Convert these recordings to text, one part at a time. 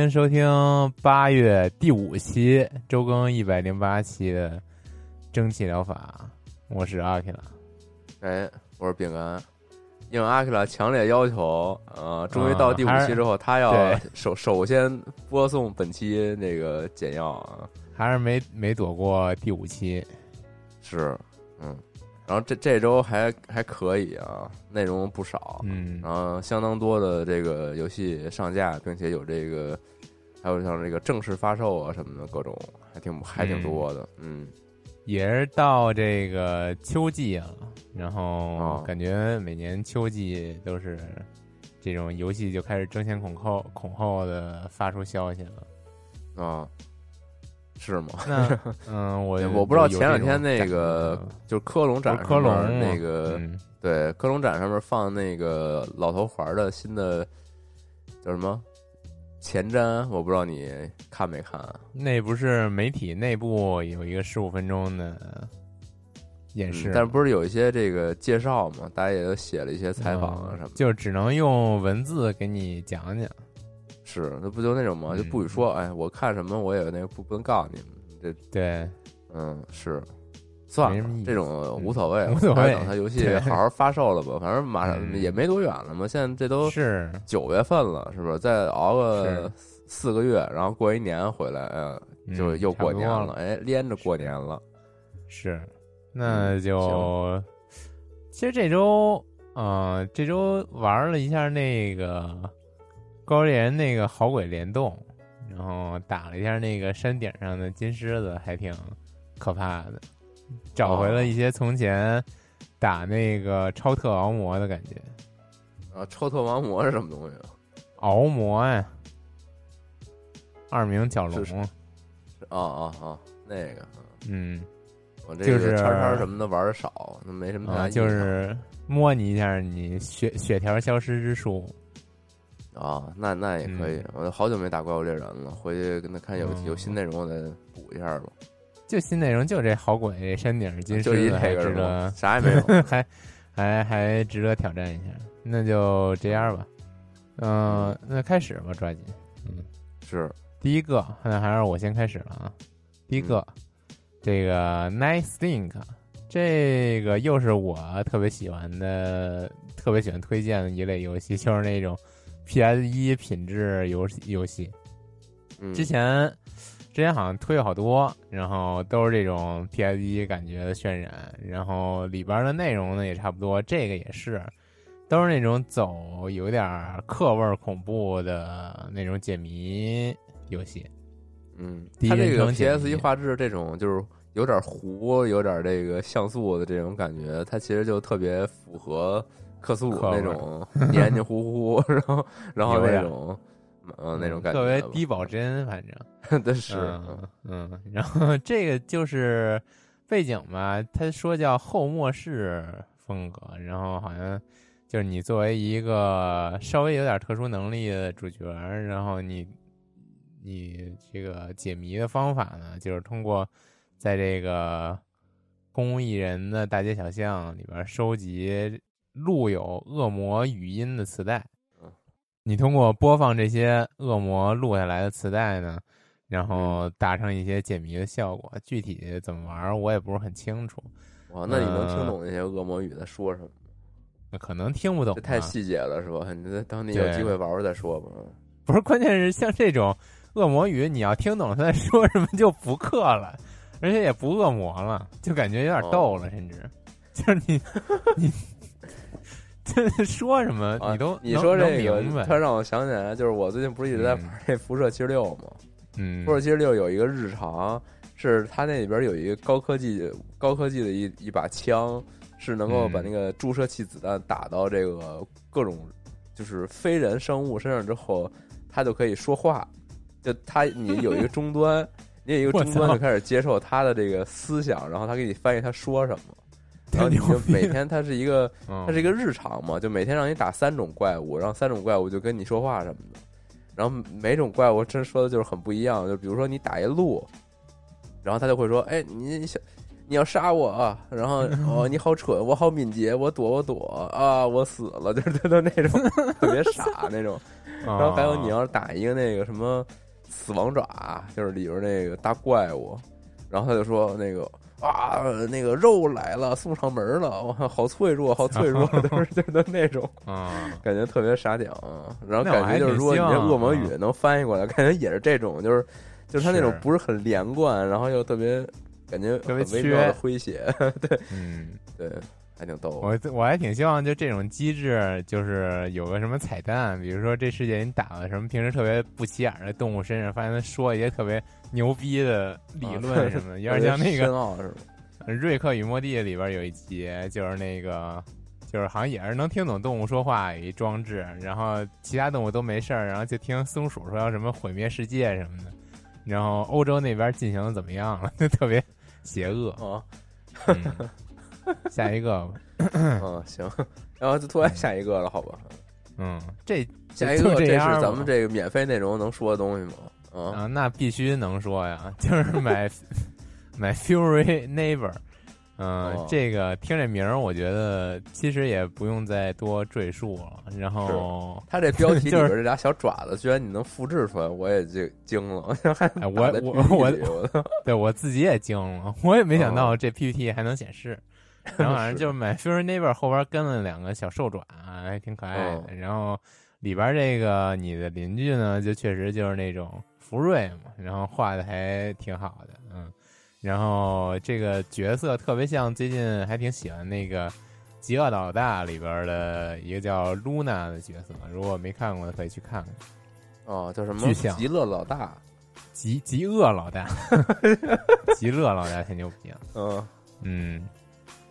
欢迎收听八月第五期周更一百零八期的蒸汽疗法，我是阿克拉。哎，我是饼干。应阿克拉强烈要求，呃，终于到第五期之后，他要首首先播送本期那个简要啊，还是没没躲过第五期，是，嗯，然后这这周还还可以啊，内容不少，嗯。然后相当多的这个游戏上架，并且有这个，还有像这个正式发售啊什么的各种，还挺还挺多的，嗯，也是到这个秋季啊，然后哦感觉每年秋季都是这种游戏就开始争先恐后恐后的发出消息了。啊，是吗？那 嗯，我我不知道前两天那个嗯就是科隆展科隆那个嗯对，科隆展上面放那个老头环的新的叫什么前瞻，我不知道你看没看啊？那不是媒体内部有一个十五分钟的演示、嗯但是不是有一些这个介绍嘛？大家也都写了一些采访啊什么就只能用文字给你讲讲。是，那不就那种吗？嗯就不许说，哎，我看什么我也那个不不能告诉你们。这对，嗯是，算这种无所谓，无所谓还是等它游戏好好发售了吧。反正马上嗯也没多远了嘛，现在这都是九月份了，是不是？再熬个是四个月，然后过一年回来，呃，就嗯又过年了，哎，连着过年了。是，那嗯就、其实这周，嗯，这周玩了一下那个高猎人那个好鬼联动，然后打了一下那个山顶上的金狮子，还挺可怕的，找回了一些从前打那个超特熬魔的感觉。啊，超特王魔是什么东西啊？熬魔呀，二名角龙，是啊啊啊，那个，嗯，我这就是个叉叉什么的玩的少，那没什么就是摸你一下，你血血条消失之术。啊，那那也可以嗯。我好久没打怪物猎人了，回去跟他看有嗯有新内容，我再补一下吧。就新内容，就这好鬼山顶金狮子，啥也没有。还还还值得挑战一下。那就这样吧，嗯、那开始吧，抓紧。嗯是，第一个，那还是我先开始了啊。第一个，这个 Night Stink，这个又是我特别喜欢的、特别喜欢推荐的一类游戏，就是那种 PS 一品质游戏游戏。嗯，之前之前好像推了好多，然后都是这种 PS 一感觉的渲染，然后里边的内容呢也差不多，这个也是，都是那种走有点课味儿恐怖的那种解谜游戏。嗯，它这个人称解 PS 一画质这种就是有点糊，有点这个像素的这种感觉，它其实就特别符合克苏鲁那种黏黏糊糊，然后然后那种呃那种感觉特别，低保真，反正 但是，嗯嗯，然后这个就是背景吧，他说叫后末世风格，然后好像就是你作为一个稍微有点特殊能力的主角，然后你你这个解谜的方法呢，就是通过在这个空无一人的大街小巷里边收集录有恶魔语音的磁带嗯。你通过播放这些恶魔录下来的磁带呢，然后达成一些解谜的效果。具体怎么玩，我也不是很清楚。哇，那你能听呃懂那些恶魔语在说什么？那可能听不懂这太啊细节了，是吧？你等你有机会玩玩再说吧。不是，关键是像这种恶魔语，你要听懂他在说什么就不氪了，而且也不恶魔了，就感觉有点逗了，甚至就是你 你这 说什么啊你都你说这个突然让我想起来，就是我最近不是一直在玩那辐射七十六吗？嗯辐射七十六有一个日常，是它那里边有一个高科技、高科技的一一把枪，是能够把嗯那个注射器子弹打到这个各种就是非人生物身上之后，它就可以说话。就它你有一个终端，你有一个 终端就开始接受它的这个思想，然后它给你翻译它说什么。然后你就每 天它是一个嗯它是一个日常嘛，就每天让你打三种怪物，然后三种怪物就跟你说话什么的，然后每种怪物真说的就是很不一样，就比如说你打一鹿，然后他就会说，哎，你你想你要杀我啊，然后 哦你好蠢，我好敏捷，我躲我躲啊，我死了，就是他的那种 特别傻那种，然后还有你要是打一个那个什么死亡爪，就是里边那个大怪物，然后他就说那个啊那个肉来了，送上门了，哇，好脆弱，好脆弱，都是就是那种啊，感觉特别傻屌啊，然后感觉就是说你这恶魔语啊能翻译过来，感觉也是这种，就是就是他那种不是很连贯，然后又特别感觉特别很微妙的诙谐，对嗯，对，还挺逗。我我还挺希望就这种机制，就是有个什么彩蛋，比如说这世界你打了什么平时特别不起眼的动物身上，发现它说一些特别牛逼的理论什么的，有点像那个瑞克与莫蒂》里边有一集，就是那个，就是好像也是能听懂动物说话有一装置，然后其他动物都没事儿，然后就听松鼠说要什么毁灭世界什么的，然后欧洲那边进行的怎么样了，就 特别邪恶。啊，嗯、下一个吧，嗯，行，然后就突然下一个了，好吧？嗯，这下一个，这是咱们这个免费内容能说的东西吗？啊，啊，那必须能说呀，就是买买 Fury Neighbor。嗯、哦这个听这名儿，我觉得其实也不用再多赘述了。然后，他这 标题里就是边这俩小爪子，居然你能复制出来，我也就惊了，还哎我我我对我自己也惊了，我也没想哦到这 PPT 还能显示。然后反正就是买 Fury Neighbor 后边跟了两个小兽爪，还挺可爱的。哦然后里边这个你的邻居呢，就确实就是那种福瑞嘛，然后画的还挺好的，嗯。然后这个角色特别像最近还挺喜欢那个《极恶老大》里边的一个叫 Luna 的角色，如果没看过的可以去看看。哦，叫什么极乐老大，极极恶老大，极乐老大太牛逼了，嗯，嗯，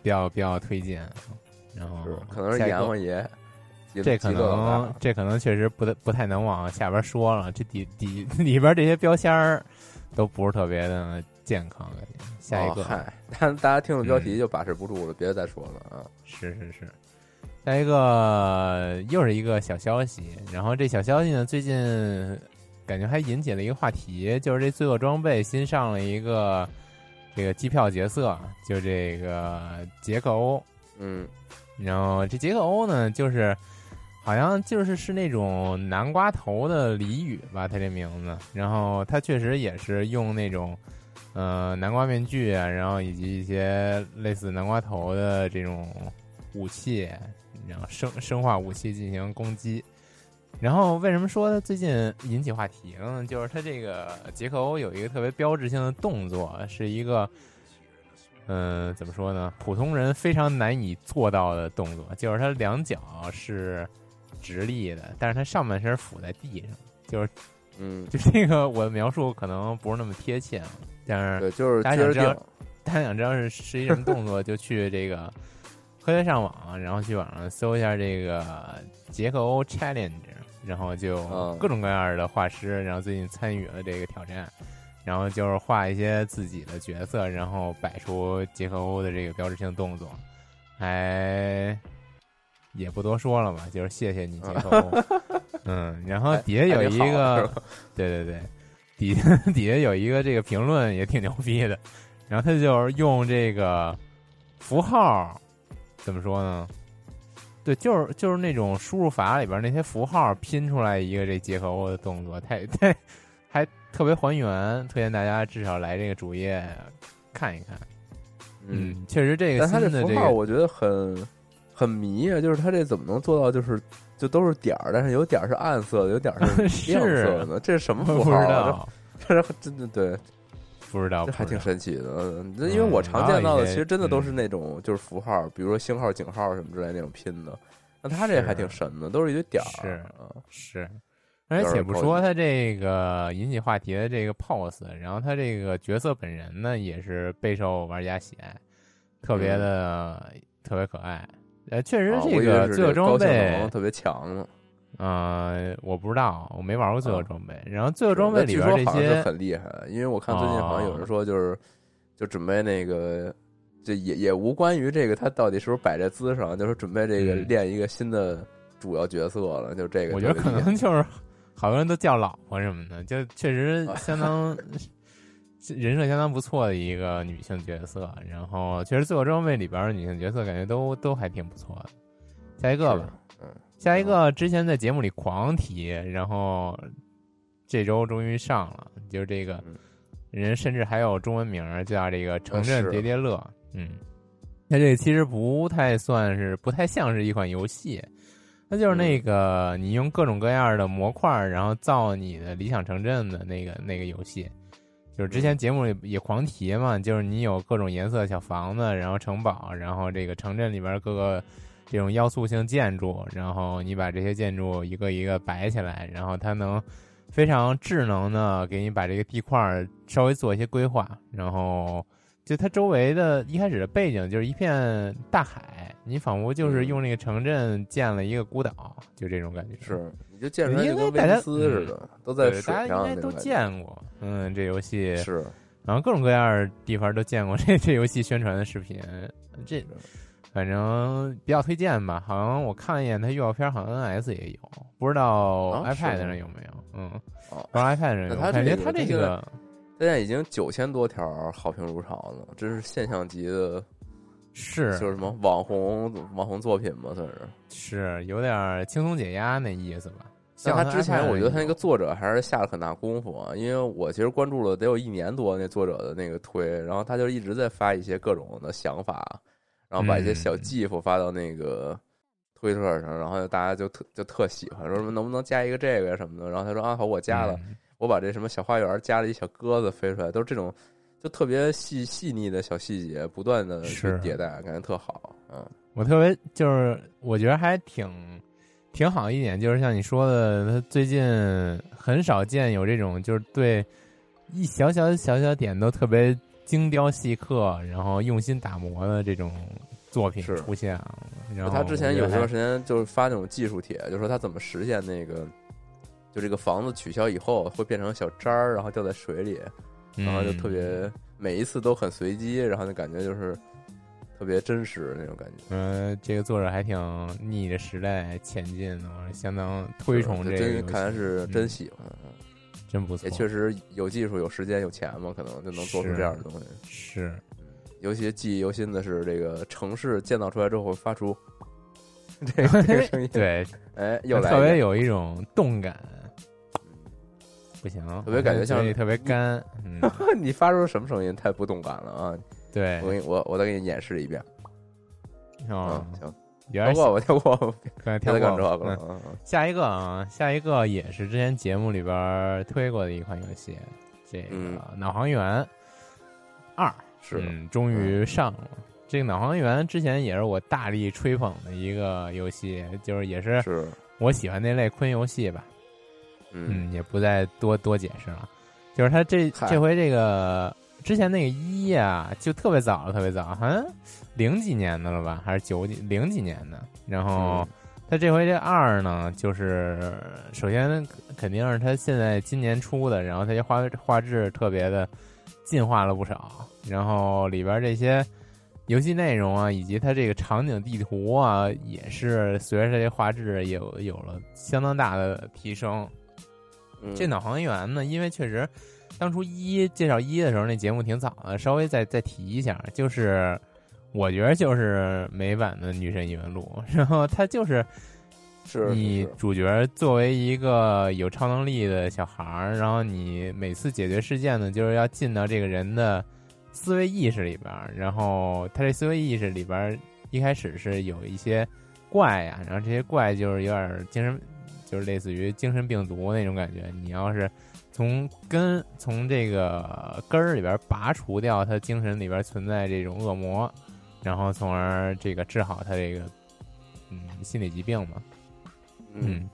比较比较推荐。然后可能是阎王爷，极这可能这可能确实不太不太能往下边说了，这底底里边这些标签儿都不是特别的健康。下一个，哦嗨，大大家听了标题嗯就把持不住了，别再说了啊。是是是，下一个又是一个小消息，然后这小消息呢，最近感觉还引起了一个话题，就是这罪恶装备新上了一个这个机票角色，就这个杰克欧。嗯，然后这杰克欧呢，就是好像就是是那种南瓜头的俚语吧，他这名字。然后他确实也是用那种呃南瓜面具啊，然后以及一些类似南瓜头的这种武器，然后生生化武器进行攻击。然后为什么说他最近引起话题呢？就是他这个杰克欧有一个特别标志性的动作，是一个嗯，怎么说呢？普通人非常难以做到的动作，就是他两脚是直立的，但是他上半身俯在地上，就是嗯，就这个我的描述可能不是那么贴切，啊，但是对，就是大家想知道接着定，大家想知道是是一什么动作，就去这个科学上网，然后去网上搜一下这个杰克欧 Challenge，然后就嗯各种各样的画师，然后最近参与了这个挑战，然后就是画一些自己的角色，然后摆出杰克欧的这个标志性动作，还也不多说了嘛，就是谢谢你杰克欧，嗯，然后底下有一个，对对对，底下 底下有一个这个评论也挺牛逼的，然后他就是用这个符号，怎么说呢？对，就是就是那种输入法里边那些符号拼出来一个这杰克欧的动作，太太还特别还原，推荐大家至少来这个主页看一看。嗯，嗯，确实这个新的这个这符号我觉得很很迷啊，就是他这怎么能做到就是就都是点儿，但是有点儿是暗色的，有点儿是亮色的 呢？这是什么符号啊？道，这这真的对，不知道，这还挺神奇的。嗯因为我常见到的其实真的都嗯是那种就是符号，比如说星号、井号什么之类那种拼的。那他这还挺神的，都是一堆点儿。是啊是，而且且不说他这个引起话题的这个 pose，然后他这个角色本人呢也是备受玩家喜爱，特别的、特别可爱。呃，确实这个最后装备能，特别强呢。呃，我不知道，我没玩过最后啊装备。然后最后装备里边这些，很厉害，因为我看最近好像有人说就是就准备那个。就也也无关于这个，他到底是不是摆这姿势上，就是准备这个嗯练一个新的主要角色了，就这个。我觉得可能就是好多人都叫老婆什么的，就确实啊相当人设相当不错的一个女性角色。然后其实最后装备里边的女性角色感觉都都还挺不错的。下一个吧，嗯，下一个之前在节目里狂提，然后这周终于上了，就是这个嗯人甚至还有中文名儿叫这个城镇叠叠乐，嗯，它这个其实不太算是，不太像是一款游戏，它就是那个你用各种各样的模块儿，然后造你的理想城镇的那个那个游戏。就是之前节目也也狂提嘛，就是你有各种颜色小房子，然后城堡，然后这个城镇里边各个这种要素性建筑，然后你把这些建筑一个一个摆起来，然后它能非常智能的给你把这个地块儿稍微做一些规划，然后就它周围的一开始的背景就是一片大海，你仿佛就是用那个城镇建了一个孤岛，就这种感觉。是，你就见出来因就跟威为大家尼斯似的，都在对，水大家应该都。见过，嗯，这游戏是，然后各种各样的地方都见过这这游戏宣传的视频，这反正比较推荐吧。好像我看了一眼，它预告片好像 NS 也有，不知道 iPad 上有没有。嗯，哦不知道 iPad 上有没有。感觉它这个它现在已经九千多条好评如潮了，这是现象级的，是就是什么网红网红作品嘛，算是。是有点轻松解压那意思吧。像他之前，我觉得他那个作者还是下了很大功夫啊，因为我其实关注了得有一年多那作者的那个推，然后他就一直在发一些各种的想法，然后把一些小嗯 GIF 发到那个推特上，然后大家就特就特喜欢，说什么能不能加一个这个什么的，然后他说啊好，我加了，嗯我把这什么小花园加了一小鸽子飞出来，都是这种就特别细细腻的小细节，不断的去迭代，感觉特好，嗯，我特别就是我觉得还挺挺好一点，就是像你说的，他最近很少见有这种就是对一小小小小点都特别精雕细刻，然后用心打磨的这种作品出现啊。然后他之前有一段时间就是发那种技术帖，就说他怎么实现那个，就这个房子取消以后会变成小渣儿，然后掉在水里，然后就特别、嗯每一次都很随机，然后就感觉就是特别真实那种感觉。嗯，这个作者还挺逆着时代前进的，我相当推崇这个。真看来是真嗯喜欢，嗯真不错，也确实有技术、有时间、有钱嘛，可能就能做出这样的东西。是尤其记忆犹新的是，这个城市建造出来之后会发出这 个 这个声音，，对，哎，又来特别有一种动感。不行，特别感觉像特别干，嗯，你发出什么声音？太不动感了啊！对我，给你，我我再给你演示一遍。哦嗯，，行，跳过吧，跳过吧，刚才跳过个了。嗯下一个啊，下一个也是之前节目里边推过的一款游戏，这个嗯《脑航员二》是嗯，终于上了。这个《脑航员》之前也是我大力吹捧的一个游戏，就是也是是，我喜欢那类昆游戏吧。嗯嗯，也不再多多解释了。就是他这这回这个之前那个一啊、就特别早了，特别早，好像零几年的了吧，还是九几零几年的。然后嗯他这回这二呢，就是首先肯定是他现在今年出的，然后他这画画质特别的进化了不少，然后里边这些。游戏内容啊，以及它这个场景地图啊，也是随着它这画质有有了相当大的提升。嗯。这脑航员呢，因为确实当初一介绍一的时候，那节目挺早的，稍微再再提一下，就是我觉得就是美版的《女神异闻录》，然后它就是是你主角作为一个有超能力的小孩儿，然后你每次解决事件呢，就是要进到这个人的思维意识里边儿，然后他这思维意识里边儿一开始是有一些怪呀，然后这些怪就是有点精神，就是类似于精神病毒那种感觉。你要是从根从这个根儿里边拔除掉他精神里边存在这种恶魔，然后从而这个治好他这个嗯心理疾病嘛。嗯，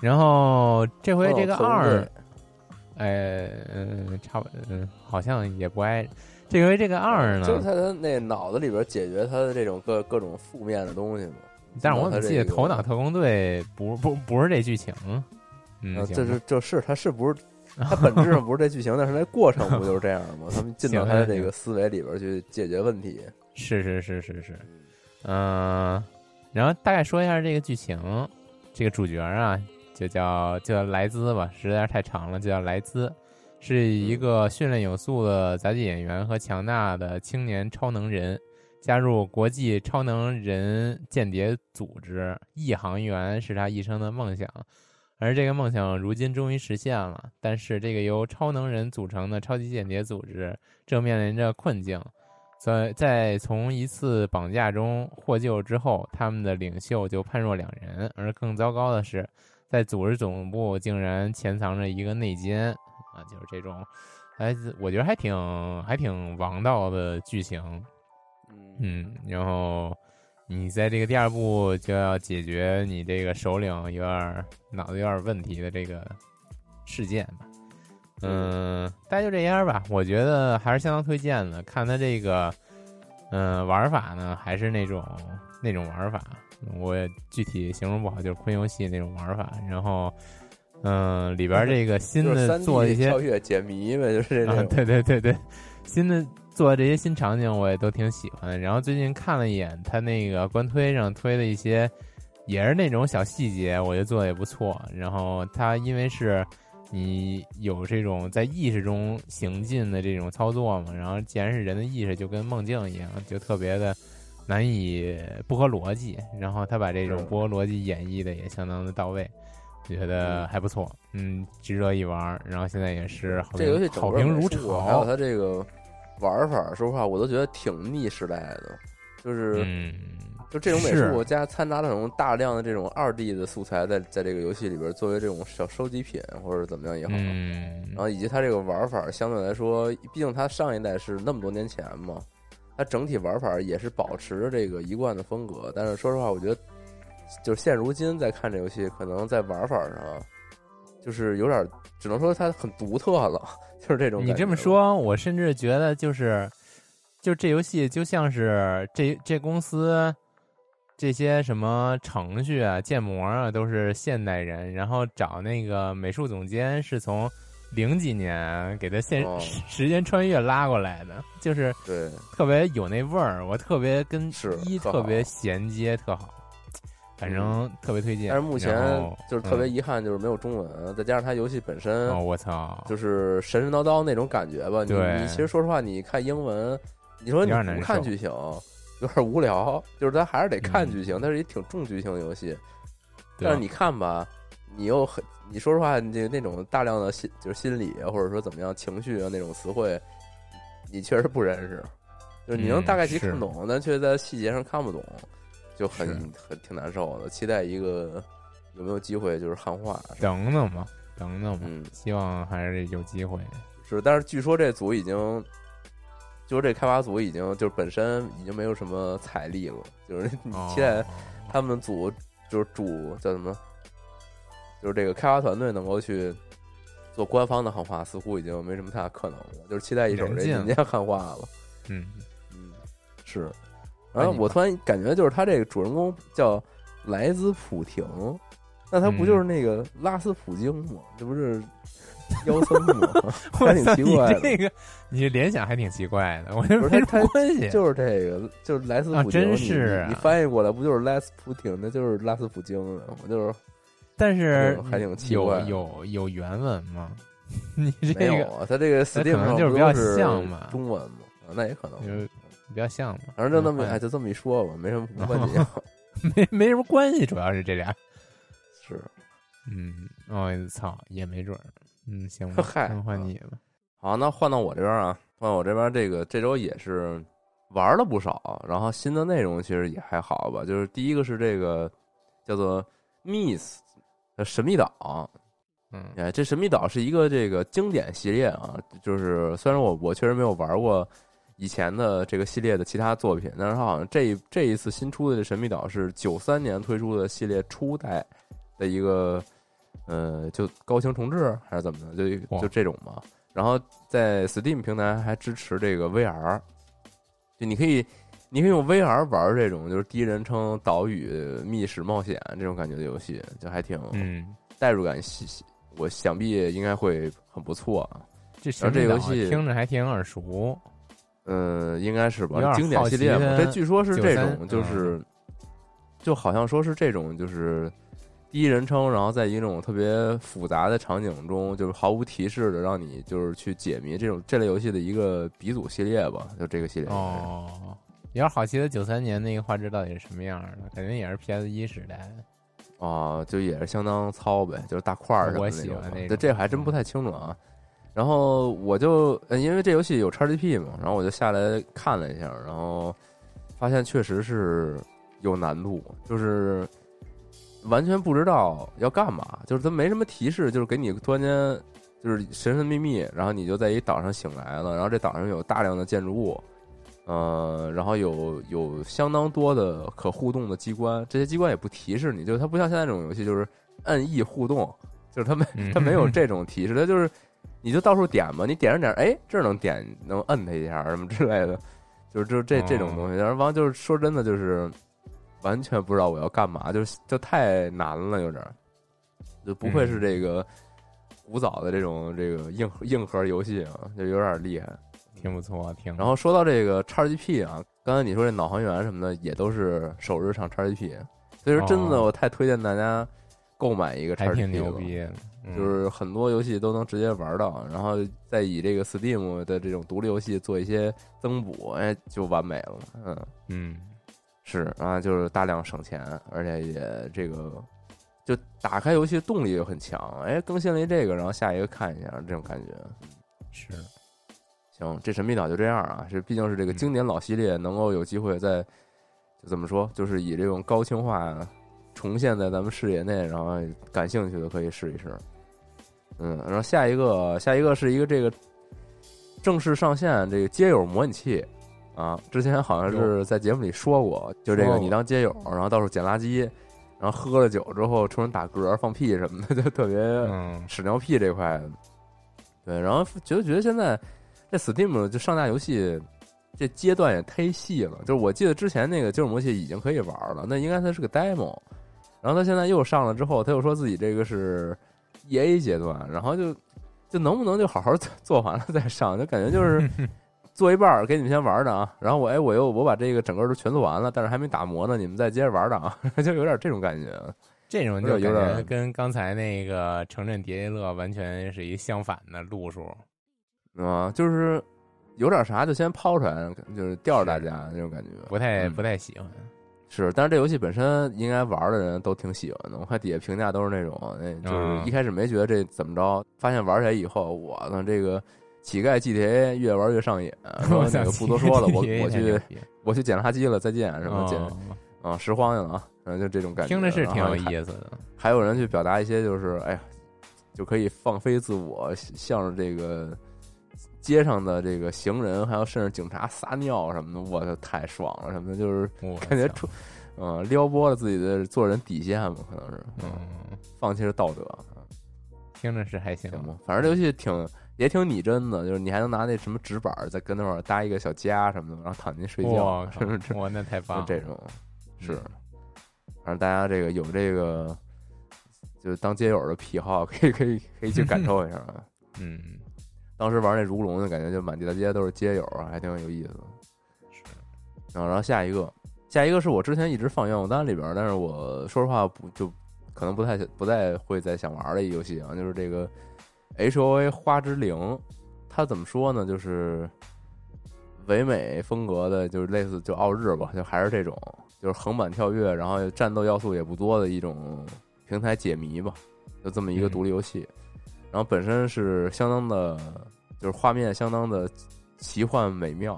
然后这回这个二，呃，嗯，差不，嗯，好像也不挨。这回这个二呢，就是他的那脑子里边解决他的这种各各种负面的东西嘛。但是我怎么记得《头脑特工队》不不不是这剧情？嗯，这是就是他是不是 他本质上不是这剧情，但是那过程不就是这样吗？他们进到他的这个思维里边去解决问题。是是是是是，嗯，然后大概说一下这个剧情。这个主角啊，就叫就叫莱兹吧，实在是太长了，就叫莱兹，是一个训练有素的杂技演员和强大的青年超能人，加入国际超能人间谍组织，异航员是他一生的梦想，而这个梦想如今终于实现了。但是，这个由超能人组成的超级间谍组织正面临着困境。在在从一次绑架中获救之后，他们的领袖就判若两人。而更糟糕的是，在组织总部竟然潜藏着一个内奸啊！就是这种，哎，我觉得还挺还挺王道的剧情。嗯，然后你在这个第二部就要解决你这个首领有点脑子有点问题的这个事件吧。嗯，大概就这样吧。我觉得还是相当推荐的。看他这个，嗯，玩法呢，还是那种那种玩法。我也具体形容不好，就是昆游戏那种玩法。然后，嗯，里边这个新的做一些跳跃解谜呗，就是这种。对对对对，新的做这些新场景，我也都挺喜欢。然后最近看了一眼他那个官推上推的一些，也是那种小细节，我觉得做的也不错。然后他因为是。你有这种在意识中行进的这种操作嘛？然后既然是人的意识，就跟梦境一样，就特别的难以不合逻辑。然后他把这种不合逻辑演绎的也相当的到位，我觉得还不错，嗯，值得一玩。然后现在也是好评好评如潮，还有他这个玩法，说实话我都觉得挺逆时代的，就是。就这种美术加掺杂那种大量的这种二 D 的素材，在在这个游戏里边作为这种小收集品或者怎么样也好，然后以及它这个玩法相对来说，毕竟它上一代是那么多年前嘛，它整体玩法也是保持着这个一贯的风格。但是说实话，我觉得就是现如今在看这游戏，可能在玩法上就是有点，只能说它很独特了，就是这种。你这么说，我甚至觉得就是，就这游戏就像是这这公司。这些什么程序啊、建模啊，都是现代人，然后找那个美术总监是从零几年给他现时间穿越拉过来的，就是对特别有那味儿，我特别跟一特别衔接，特好，反正特别推荐。但是目前就是特别遗憾，就是没有中文，再加上它游戏本身，我操，就是神神叨叨那种感觉吧。你你其实说实话，你看英文，你说你不看剧情。有点无聊，就是咱还是得看剧情，它是一挺重剧情的游戏。但是你看吧，你又很，你说实话，你那种大量的心，就是心理或者说怎么样情绪啊那种词汇，你确实不认识。就是你能大概其看懂，但却在细节上看不懂，就很很挺难受的。期待一个有没有机会就是汉化，等等吧，等等吧，希望还是有机会。是，但是据说这组已经。就是这开发组已经就是本身已经没有什么财力了，就是 你期待他们组就是主叫什么，就是这个开发团队能够去做官方的汉化，似乎已经没什么太大可能了。就是期待一手这人家汉化了。嗯嗯，是。然后我突然感觉就是他这个主人公叫莱兹普廷，那他不就是那个拉斯普京吗？这不是？妖僧吗？还挺奇怪的。这个你联想还挺奇怪的。我觉得没关系，就是这个，就是莱斯普京。真是你翻译过来不就是莱斯普廷？那就是拉斯普京的。我就是，但是还挺奇怪。有有有原文吗？你这个他这个 Steam 上就是比较像嘛，中文嘛，那也可能就是比较像嘛。反正就那么哎，就这么一说吧，没什么关 系。没没什么关系，主要是这俩是，嗯，哦，操，也没准儿。嗯，行吧，嗨，换你了。好，那换到我这边啊，换我这边，这个这周也是玩了不少，然后新的内容其实也还好吧。就是第一个是这个叫做 Miss 呃神秘岛，嗯哎，这神秘岛是一个这个经典系列啊，就是虽然我我确实没有玩过以前的这个系列的其他作品，但是它好像这一这一次新出的这神秘岛是九三年推出的系列初代的一个呃，就高清重置还是怎么的，就就这种嘛。然后在 Steam 平台还支持这个 VR，就你可以你可以用 VR 玩这种就是第一人称岛屿密室冒险这种感觉的游戏，就还挺嗯，代入感细，我想必应该会很不错啊。这这神秘岛游戏听着还挺耳熟，嗯，应该是吧？经典系列嘛，这据说是这种，就是就好像说是这种，就是第一人称，然后在一种特别复杂的场景中，就是毫无提示的让你就是去解谜这种这类游戏的一个鼻祖系列吧，就这个系列。哦，你要好奇的九三年那个画质到底是什么样的？肯定也是 PS 一时代的。啊，就也是相当糙呗，就是大块儿什么我的那种这这还真不太清楚啊。然后我就呃因为这游戏有 XGP 嘛，然后我就下来看了一下，然后发现确实是有难度，就是完全不知道要干嘛，就是它没什么提示，就是给你突然间就是神神秘秘，然后你就在一岛上醒来了，然后这岛上有大量的建筑物，呃，然后有有相当多的可互动的机关，这些机关也不提示你，就是它不像现在这种游戏，就是按 E 互动，就是它没嗯。它没有这种提示，它就是你就到处点嘛，你点着点着，哎，这儿能点能摁它一下什么之类的，就是就是这这种东西。然后完就是说真的，就是完全不知道我要干嘛，就是就太难了，有点儿，就不愧是这个古早的这种这个硬核硬核游戏啊，就有点厉害。挺不错，挺。然后说到这个 XGP 啊，刚才你说这脑航员什么的也都是首日上 XGP，所以说真的哦我太推荐大家购买一个 XGP 了。就是很多游戏都能直接玩到，然后再以这个 Steam 的这种独立游戏做一些增补，哎，就完美了。嗯，嗯，是啊，就是大量省钱，而且也这个就打开游戏动力又很强。哎，更新了一这个，然后下一个看一下，这种感觉。是行，这神秘岛就这样啊，这毕竟是这个经典老系列，能够有机会在就怎么说，就是以这种高清化重现在咱们视野内，然后感兴趣的可以试一试。嗯，然后下一个，下一个是一个这个正式上线这个街友模拟器啊，之前好像是在节目里说过，就这个你当街友，然后到处捡垃圾，然后喝了酒之后冲人打嗝、放屁什么的，就特别嗯屎尿屁这块。对，然后觉得觉得现在这 Steam 就上架游戏这阶段也忒细了，就是我记得之前那个《街友模拟器》已经可以玩了，那应该它是个 demo，然后他现在又上了之后，他又说自己这个是 EA 阶段，然后就就能不能就好好做做完了再上，就感觉就是 做一半儿给你们先玩着啊，然后我哎我又我把这个整个都全做完了，但是还没打磨呢，你们再接着玩着啊，就有点这种感觉。这种就有点跟刚才那个城镇叠叠乐完全是一相反的路数。啊，就是有点啥就先抛出来，就是吊着大家那种感觉。不太嗯不太喜欢。是，但是这游戏本身应该玩的人都挺喜欢的，我看底下评价都是那种，那就是嗯一开始没觉得这怎么着，发现玩起来以后，我呢这个乞丐 GTA 越玩越上瘾，说那个不多说了，我我去我去捡垃圾了，再见什么捡哦啊拾荒去了啊，然后就这种感觉，听着是挺有意思的。还有人去表达一些就是哎呀，就可以放飞自我，向着这个街上的这个行人，还有甚至警察撒尿什么的，我操，太爽了什么的，就是我感觉出，嗯、撩拨了自己的做人底线嘛，可能是，嗯，放弃了道德，听着是还行行吗？反正这游戏挺也挺拟真的，就是你还能拿那什么纸板儿在跟那块儿搭一个小家什么的，然后躺进去睡觉哇，是不是？哇，那太棒了！这种，是嗯，反正大家这个有这个，就是当街友的癖好，可以可以可以去感受一下啊。嗯，当时玩那如龙的感觉，就满地大街都是街友啊，还挺有意思的。是然后，然后下一个，下一个是我之前一直放愿望单里边，但是我说实话不就可能不太不太会再想玩的一个游戏啊，就是这个 H O A 花之灵，它怎么说呢？就是唯美风格的，就是类似就奥日吧，就还是这种，就是横版跳跃，然后战斗要素也不多的一种平台解谜吧，就这么一个嗯独立游戏。然后本身是相当的，就是画面相当的奇幻美妙，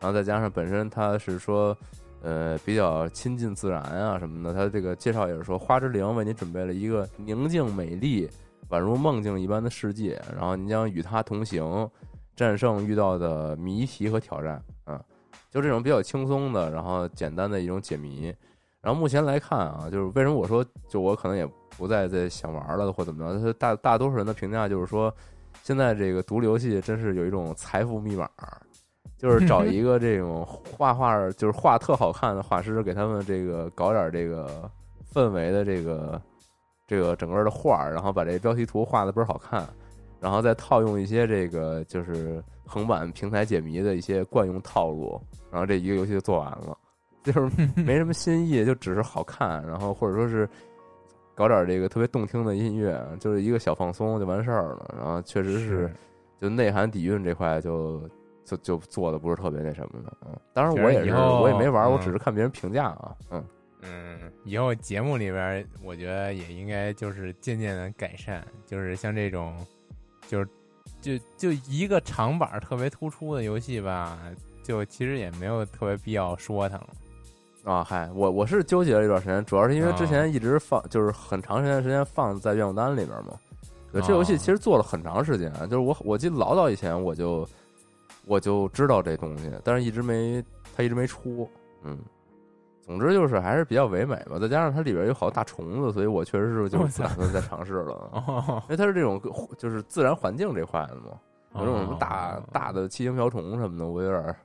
然后再加上本身它是说，呃，比较亲近自然啊什么的，它这个介绍也是说，花之灵为你准备了一个宁静美丽、宛如梦境一般的世界，然后你将与它同行，战胜遇到的谜题和挑战，啊，就这种比较轻松的，然后简单的一种解谜。然后目前来看啊，就是为什么我说，就我可能也不再再想玩了或怎么着，他大大多数人的评价就是说，现在这个独立游戏真是有一种财富密码，就是找 一个这种画画，就是画特好看的画师，给他们这个搞点这个氛围的这个这个整个的画，然后把这标题图画的倍儿好看，然后再套用一些这个就是横版平台解谜的一些惯用套路，然后这一个游戏就做完了。就是 没什么新意，就只是好看，然后或者说是搞点这个特别动听的音乐，就是一个小放松就完事儿了。然后确实是，就内涵底蕴这块就就就做的不是特别那什么的。嗯，当然我也是，我也没玩，我只是看别人评价啊。嗯嗯，以后节目里边，我觉得也应该就是渐渐的改善，就是像这种，就是就就一个长板特别突出的游戏吧，就其实也没有特别必要说它了。啊，嗨，我我是纠结了一段时间，主要是因为之前一直放，就是很长时间时间放在愿望单里边嘛。对，这游戏其实做了很长时间，就是我我记得老早以前我就我就知道这东西，但是一直没它一直没出。嗯，总之就是还是比较唯美吧，再加上它里边有好大虫子，所以我确实是就不打算再尝试了。因为它是这种就是自然环境这块的嘛，有这种什么大大的七星瓢虫什么的，我有点。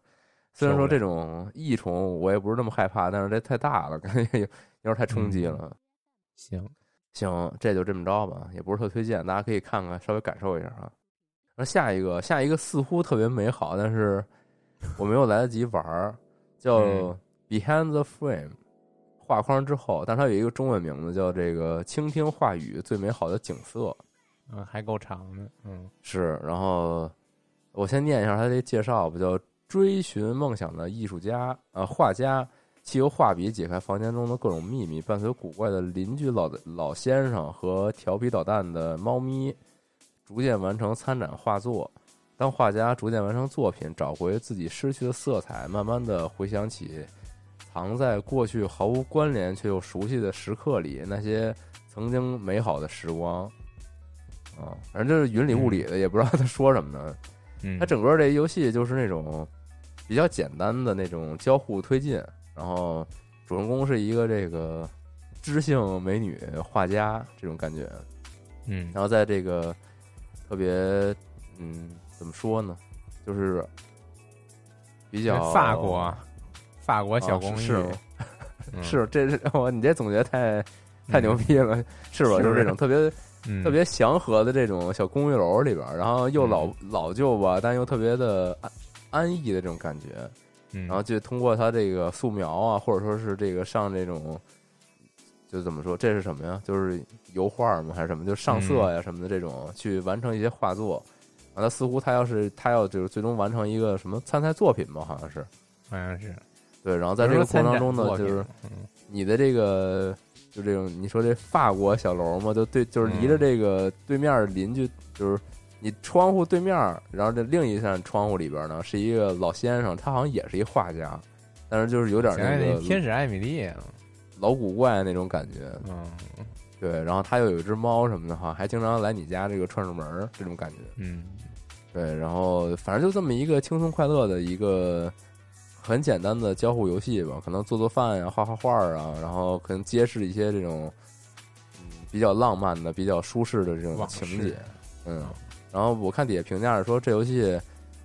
虽然说这种异虫我也不是那么害怕，但是这太大了，感觉有点太冲击了。行行，这就这么着吧，也不是特推荐，大家可以看看，稍微感受一下啊。那下一个，下一个似乎特别美好，但是 我没有来得及玩儿，叫《Behind the Frame》，画框之后，但它有一个中文名字叫这个“倾听话语最美好的景色”。嗯，还够长的。嗯，是。然后我先念一下它这介绍，不叫。追寻梦想的艺术家，呃，画家，借由画笔解开房间中的各种秘密，伴随古怪的邻居老老先生和调皮捣蛋的猫咪，逐渐完成参展画作。当画家逐渐完成作品，找回自己失去的色彩，慢慢的回想起藏在过去毫无关联却又熟悉的时刻里那些曾经美好的时光。啊，反正就是云里雾里的，也不知道他说什么呢。嗯，他整个这游戏就是那种。比较简单的那种交互推进，然后主人公是一个这个知性美女画家这种感觉，嗯，然后在这个特别嗯怎么说呢，就是比较法国法国小公寓是 是这是我你这总结太太牛逼了，是吧？就是。这种特别特别祥和的这种小公寓楼里边，然后又老老旧吧，但又特别的。安逸的这种感觉，然后就通过他这个素描啊，或者说是这个上这种，就怎么说，这是什么呀？就是油画吗？还是什么？就上色呀什么的这种，去完成一些画作。啊，他似乎他要是他要就是最终完成一个什么参赛作品吧？好像是，好像是。对，然后在这个过程当中呢，就是你的这个就这种，你说这法国小楼嘛，就对，就是离着这个对面邻居就是。你窗户对面，然后这另一扇窗户里边呢，是一个老先生，他好像也是一画家，但是就是有点那个天使艾米丽，老古怪那种感觉。嗯，对，然后他又有一只猫什么的哈，还经常来你家这个串串门这种感觉。嗯，对，然后反正就这么一个轻松快乐的一个很简单的交互游戏吧，可能做做饭呀、画画画啊，然后可能揭示一些这种嗯比较浪漫的、比较舒适的这种情节。嗯。然后我看底下评价是说这游戏，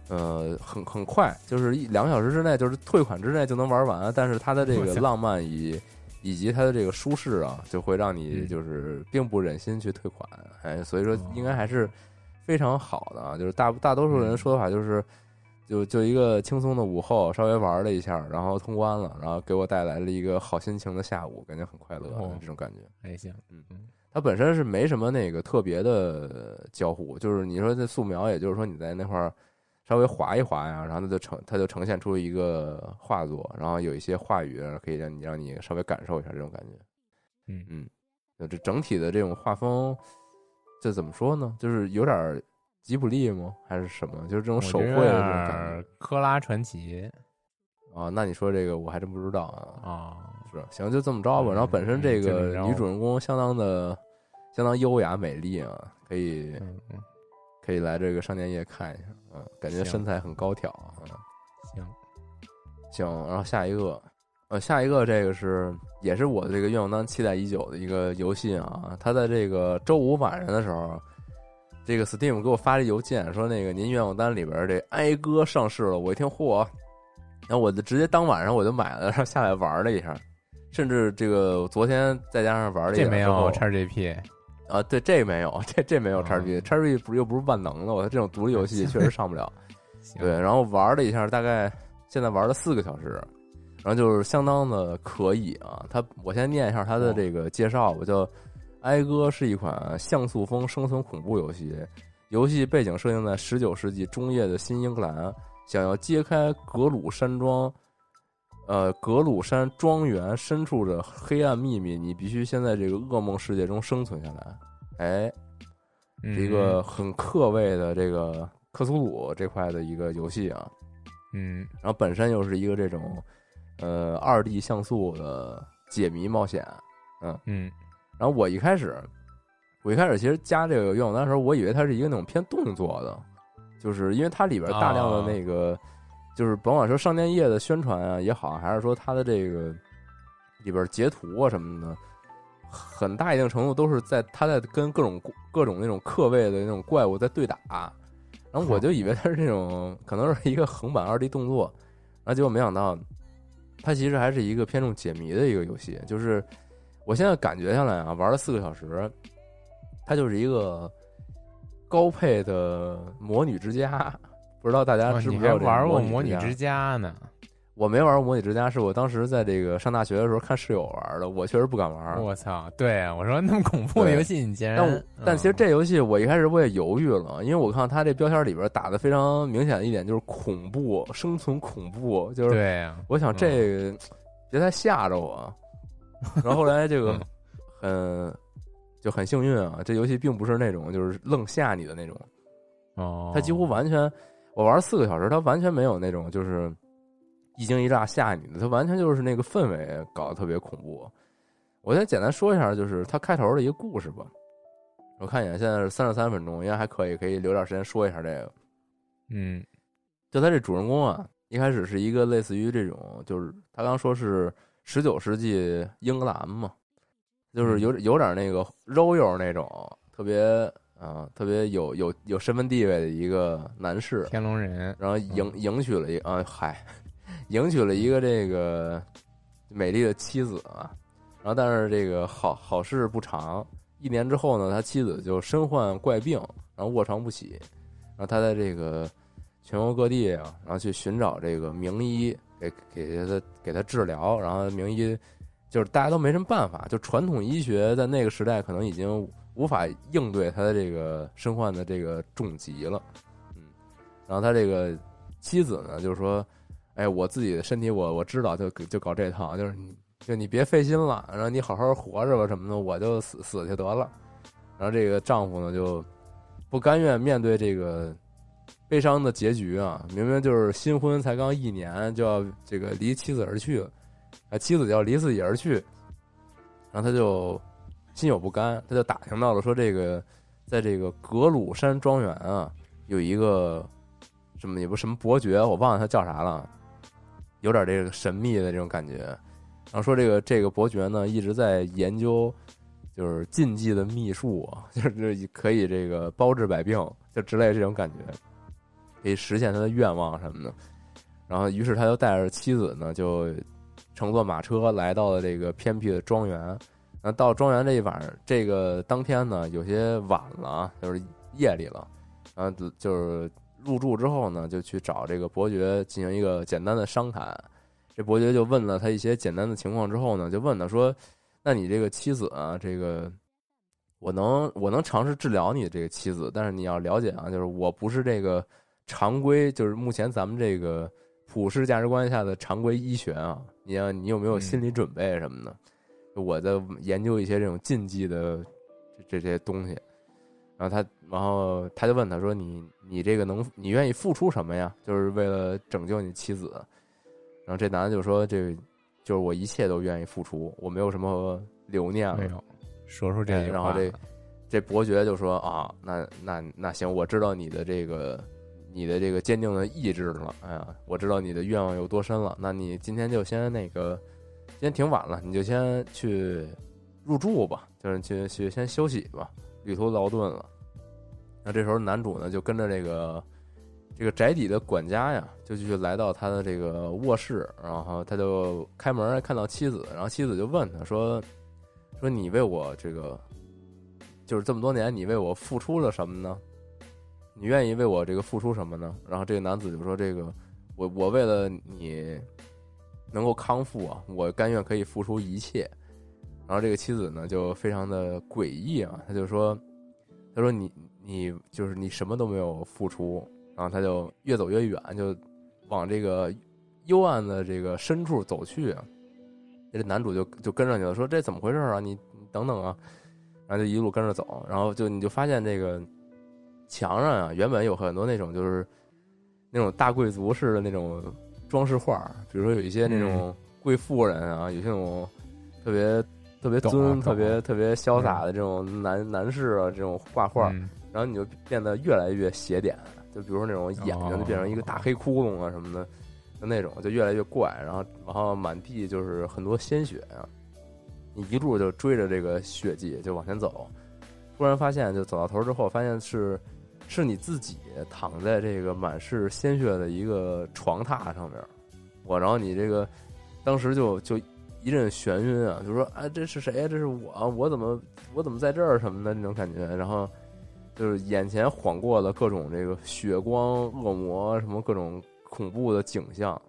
呃，很很快，就是一两个小时之内，就是退款之内就能玩完。但是它的这个浪漫以以及它的这个舒适啊，就会让你就是并不忍心去退款。哎，所以说应该还是非常好的啊。就是大大多数人说的话就是，就就一个轻松的午后，稍微玩了一下，然后通关了，然后给我带来了一个好心情的下午，感觉很快乐，这种感觉还行，嗯嗯。它本身是没什么那个特别的交互，就是你说这素描，也就是说你在那块儿稍微划一划呀，然后它就呈它就呈现出一个画作，然后有一些话语可以让你让你稍微感受一下这种感觉。嗯嗯，就这整体的这种画风，这怎么说呢？就是有点吉卜力吗？还是什么？就是这种手绘的这种感觉。科拉传奇啊，那你说这个我还真不知道啊。啊，是，行，就这么着吧。然后本身这个女主人公相当的相当优雅美丽啊，可以可以来这个商店夜看一下，嗯，感觉身材很高挑啊。嗯行，行，然后下一个，呃，下一个这个是也是我这个愿望当期待已久的一个游戏啊。它在这个周五晚上的时候，这个 Steam 给我发了邮件说，那个您愿望单里边这哀歌上市了。我一听，嚯！然后我就直接当晚上我就买了，然后下来玩了一下，甚至这个昨天再加上玩了一下这没有下之后 XGP，啊，对，这没有，这这没有哦 XGP，XGP 不是又不是万能的，我这种独立游戏 确实上不了。对，然后玩了一下，大概现在玩了四个小时，然后就是相当的可以啊。它我先念一下它的这个介绍吧，叫《哀歌》是一款像素风生存恐怖游戏，游戏背景设定在十九世纪中叶的新英格兰，想要揭开格鲁山庄。呃，格鲁山庄园深处的黑暗秘密，你必须先在这个噩梦世界中生存下来。哎，是一个很克味的这个克苏鲁这块的一个游戏啊。嗯然后本身又是一个这种呃二 D 像素的解谜冒险。嗯嗯然后我一开始，我一开始其实加这个愿望单的时候，我以为它是一个那种偏动作的，就是因为它里边大量的那个，就是甭管说商店页的宣传啊也好，还是说它的这个里边截图啊什么的，很大一定程度都是在它在跟各种各种那种客位的那种怪物在对打。然后我就以为它是那种可能是一个横版二 D 动作，然后结果没想到，它其实还是一个偏重解谜的一个游戏。就是我现在感觉下来啊，玩了四个小时，它就是一个高配的魔女之家。不知道大家知不知道这个还玩过魔之模拟之家呢？我没玩过模拟之家，是我当时在这个上大学的时候看室友玩的，我确实不敢玩。我操！对啊，我说那么恐怖的游戏，你竟然但其实嗯这游戏我一开始我也犹豫了，因为我看它这标签里边打的非常明显的一点就是恐怖、生存恐怖，就是对啊，我想这个别太吓着我。然后后来这个 很就很幸运啊，这游戏并不是那种就是愣吓你的那种，哦，它几乎完全我玩四个小时，它完全没有那种就是一惊一乍吓你的，它完全就是那个氛围搞得特别恐怖。我先简单说一下，就是它开头的一个故事吧。我看一眼，现在是三十三分钟，应该还可以，可以留点时间说一下这个。嗯就他这主人公啊，一开始是一个类似于这种，就是他刚说是十九世纪英格兰嘛，就是有有点那个肉肉那种，特别啊、特别有有有身份地位的一个男士，天龙人，然后迎迎娶了一啊嗨，迎娶了一个这个美丽的妻子啊，然后但是这个好好事不长，一年之后呢，他妻子就身患怪病，然后卧床不起，然后他在这个全国各地啊，然后去寻找这个名医给给他给他治疗，然后名医就是大家都没什么办法，就传统医学在那个时代可能已经无法应对他的这个身患的这个重疾了，嗯，然后他这个妻子呢，就是说，哎，我自己的身体我我知道，就就搞这套，就是你就你别费心了，然后你好好活着吧什么的，我就死死去得了。然后这个丈夫呢就不甘愿面对这个悲伤的结局啊，明明就是新婚才刚一年就要这个离妻子而去，啊，妻子要离自己而去，然后他就心有不甘，他就打听到了说这个在这个格鲁山庄园啊有一个什么也不什么伯爵，我忘了他叫啥了，有点这个神秘的这种感觉。然后说这个这个伯爵呢一直在研究，就是禁忌的秘术，就是可以这个包治百病，就之类这种感觉，可以实现他的愿望什么的。然后，于是他就带着妻子呢，就乘坐马车来到了这个偏僻的庄园。然后到庄园这一晚上，这个当天呢有些晚了啊，就是夜里了。然后就是入住之后呢，就去找这个伯爵进行一个简单的商谈。这伯爵就问了他一些简单的情况之后呢，就问他说：“那你这个妻子啊，这个我能我能尝试治疗你这个妻子，但是你要了解啊，就是我不是这个常规，就是目前咱们这个普世价值观下的常规医学啊，你要你有没有心理准备什么的？就我在研究一些这种禁忌的这这些东西。”然后他，然后他就问他说：“你你这个能，你愿意付出什么呀？就是为了拯救你妻子。”然后这男的就说：“这个就是我一切都愿意付出，我没有什么留念了。说出这句话，然后这这伯爵就说：“啊，那那那行，我知道你的这个你的这个坚定的意志了。哎呀，我知道你的愿望有多深了。那你今天就先那个，今天挺晚了，你就先去入住吧，就是去去先休息吧，旅途劳顿了。那这时候男主呢，就跟着这个这个宅邸的管家呀，就继续来到他的这个卧室，然后他就开门看到妻子，然后妻子就问他说：说你为我这个。”就是这么多年，你为我付出了什么呢？你愿意为我这个付出什么呢？然后这个男子就说：“这个，我我为了你能够康复啊，我甘愿可以付出一切。”然后这个妻子呢，就非常的诡异啊，他就说：“他说你你就是你什么都没有付出。”然后他就越走越远，就往这个幽暗的这个深处走去。这男主就就跟上去了，说：“这怎么回事啊？你你等等啊！”然后就一路跟着走，然后就你就发现这个墙上啊，原本有很多那种就是那种大贵族式的那种装饰画，比如说有一些那种贵妇人啊，有些那种特别特别尊、特别特别潇洒的这种男男士啊，这种画画，然后你就变得越来越邪点，就比如说那种眼睛就变成一个大黑窟窿啊什么的，就那种就越来越怪，然后然后满地就是很多鲜血啊。你一路就追着这个血迹就往前走，突然发现就走到头之后，发现是是你自己躺在这个满是鲜血的一个床榻上面，我，然后你这个当时就就一阵眩晕啊，就说啊这是谁呀？这是我，我怎么我怎么在这儿什么的那种感觉，然后就是眼前晃过了各种这个血光、恶魔什么各种恐怖的景象，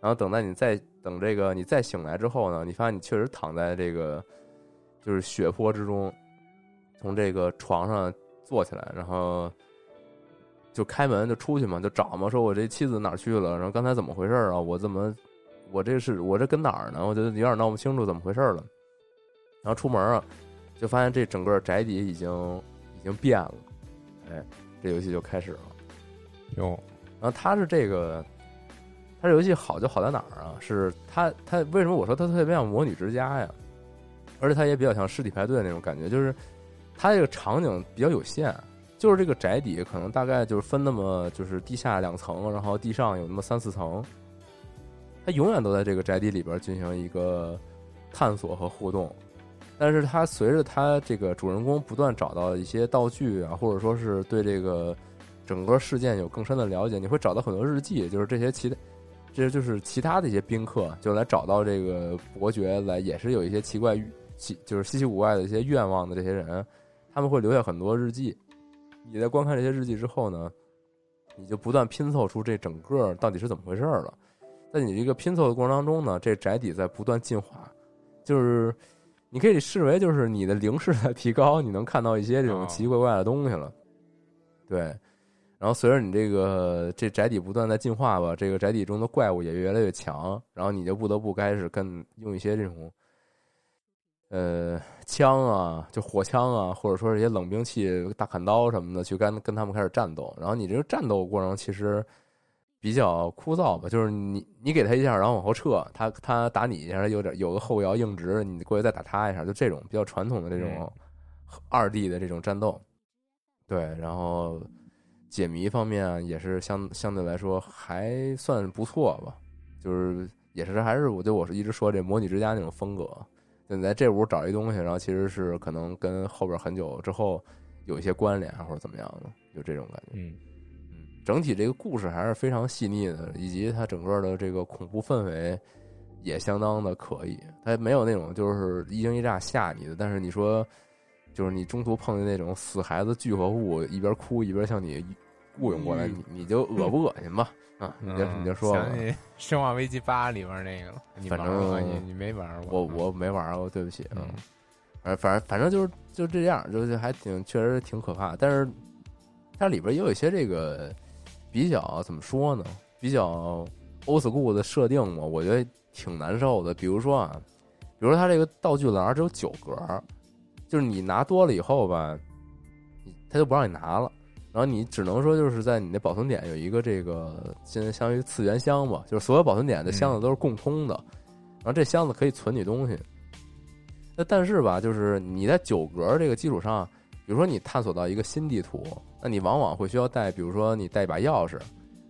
然后等待你再。等这个你再醒来之后呢，你发现你确实躺在这个就是血泊之中，从这个床上坐起来，然后就开门就出去嘛，就找嘛，说我这妻子哪儿去了？然后刚才怎么回事啊？我怎么我这是我这跟哪儿呢？我觉得有点闹不清楚怎么回事了。然后出门啊，就发现这整个宅邸已经已经变了，哎，这游戏就开始了。哟，然后它是这个。它这游戏好就好在哪儿啊？是它它为什么我说它特别像魔女之家呀？而且它也比较像尸体派对那种感觉，就是它这个场景比较有限，就是这个宅邸可能大概就是分那么就是地下两层，然后地上有那么三四层，它永远都在这个宅邸里边进行一个探索和互动。但是它随着它这个主人公不断找到一些道具啊，或者说是对这个整个事件有更深的了解，你会找到很多日记，就是这些其他。这就是其他的一些宾客，就来找到这个伯爵来，也是有一些奇怪、奇就是稀奇古怪的一些愿望的这些人，他们会留下很多日记。你在观看这些日记之后呢，你就不断拼凑出这整个到底是怎么回事了。在你这个拼凑的过程当中呢，这宅邸在不断进化，就是你可以视为就是你的灵视在提高，你能看到一些这种奇奇怪怪的东西了。对。然后随着你这个这宅邸不断在进化吧，这个宅邸中的怪物也越来越强，然后你就不得不开始跟用一些这种，呃，枪啊，就火枪啊，或者说是一些冷兵器、大砍刀什么的，去跟跟他们开始战斗。然后你这个战斗过程其实比较枯燥吧，就是你你给他一下，然后往后撤，他他打你一下，有点有个后摇硬直，你过去再打他一下，就这种比较传统的这种二 D 的这种战斗。对，然后。解谜方面也是相相对来说还算不错吧，就是也是还是我就我是一直说这模拟之家那种风格，就你在这屋找一东西，然后其实是可能跟后边很久之后有一些关联或者怎么样的，就这种感觉。嗯嗯，整体这个故事还是非常细腻的，以及它整个的这个恐怖氛围也相当的可以，它没有那种就是一惊一乍吓你的，但是你说就是你中途碰见那种死孩子聚合物，一边哭一边向你。雇佣过来，你你就恶不恶心吧？啊，你就你就说想起《生化危机八》里边那个了。反正你你没玩过，我我没玩过，对不起。嗯，反反正反正就是就这样，就是还挺确实挺可怕。但是它里边也有一些这个比较怎么说呢？比较 old school 的设定嘛，我觉得挺难受的。比如说啊，比如说它这个道具栏只有九格，就是你拿多了以后吧，他就不让你拿了。然后你只能说就是在你那保存点有一个这个现在相当于次元箱吧，就是所有保存点的箱子都是共通的，然后这箱子可以存你东西。那但是吧，就是你在九格这个基础上，比如说你探索到一个新地图，那你往往会需要带，比如说你带一把钥匙，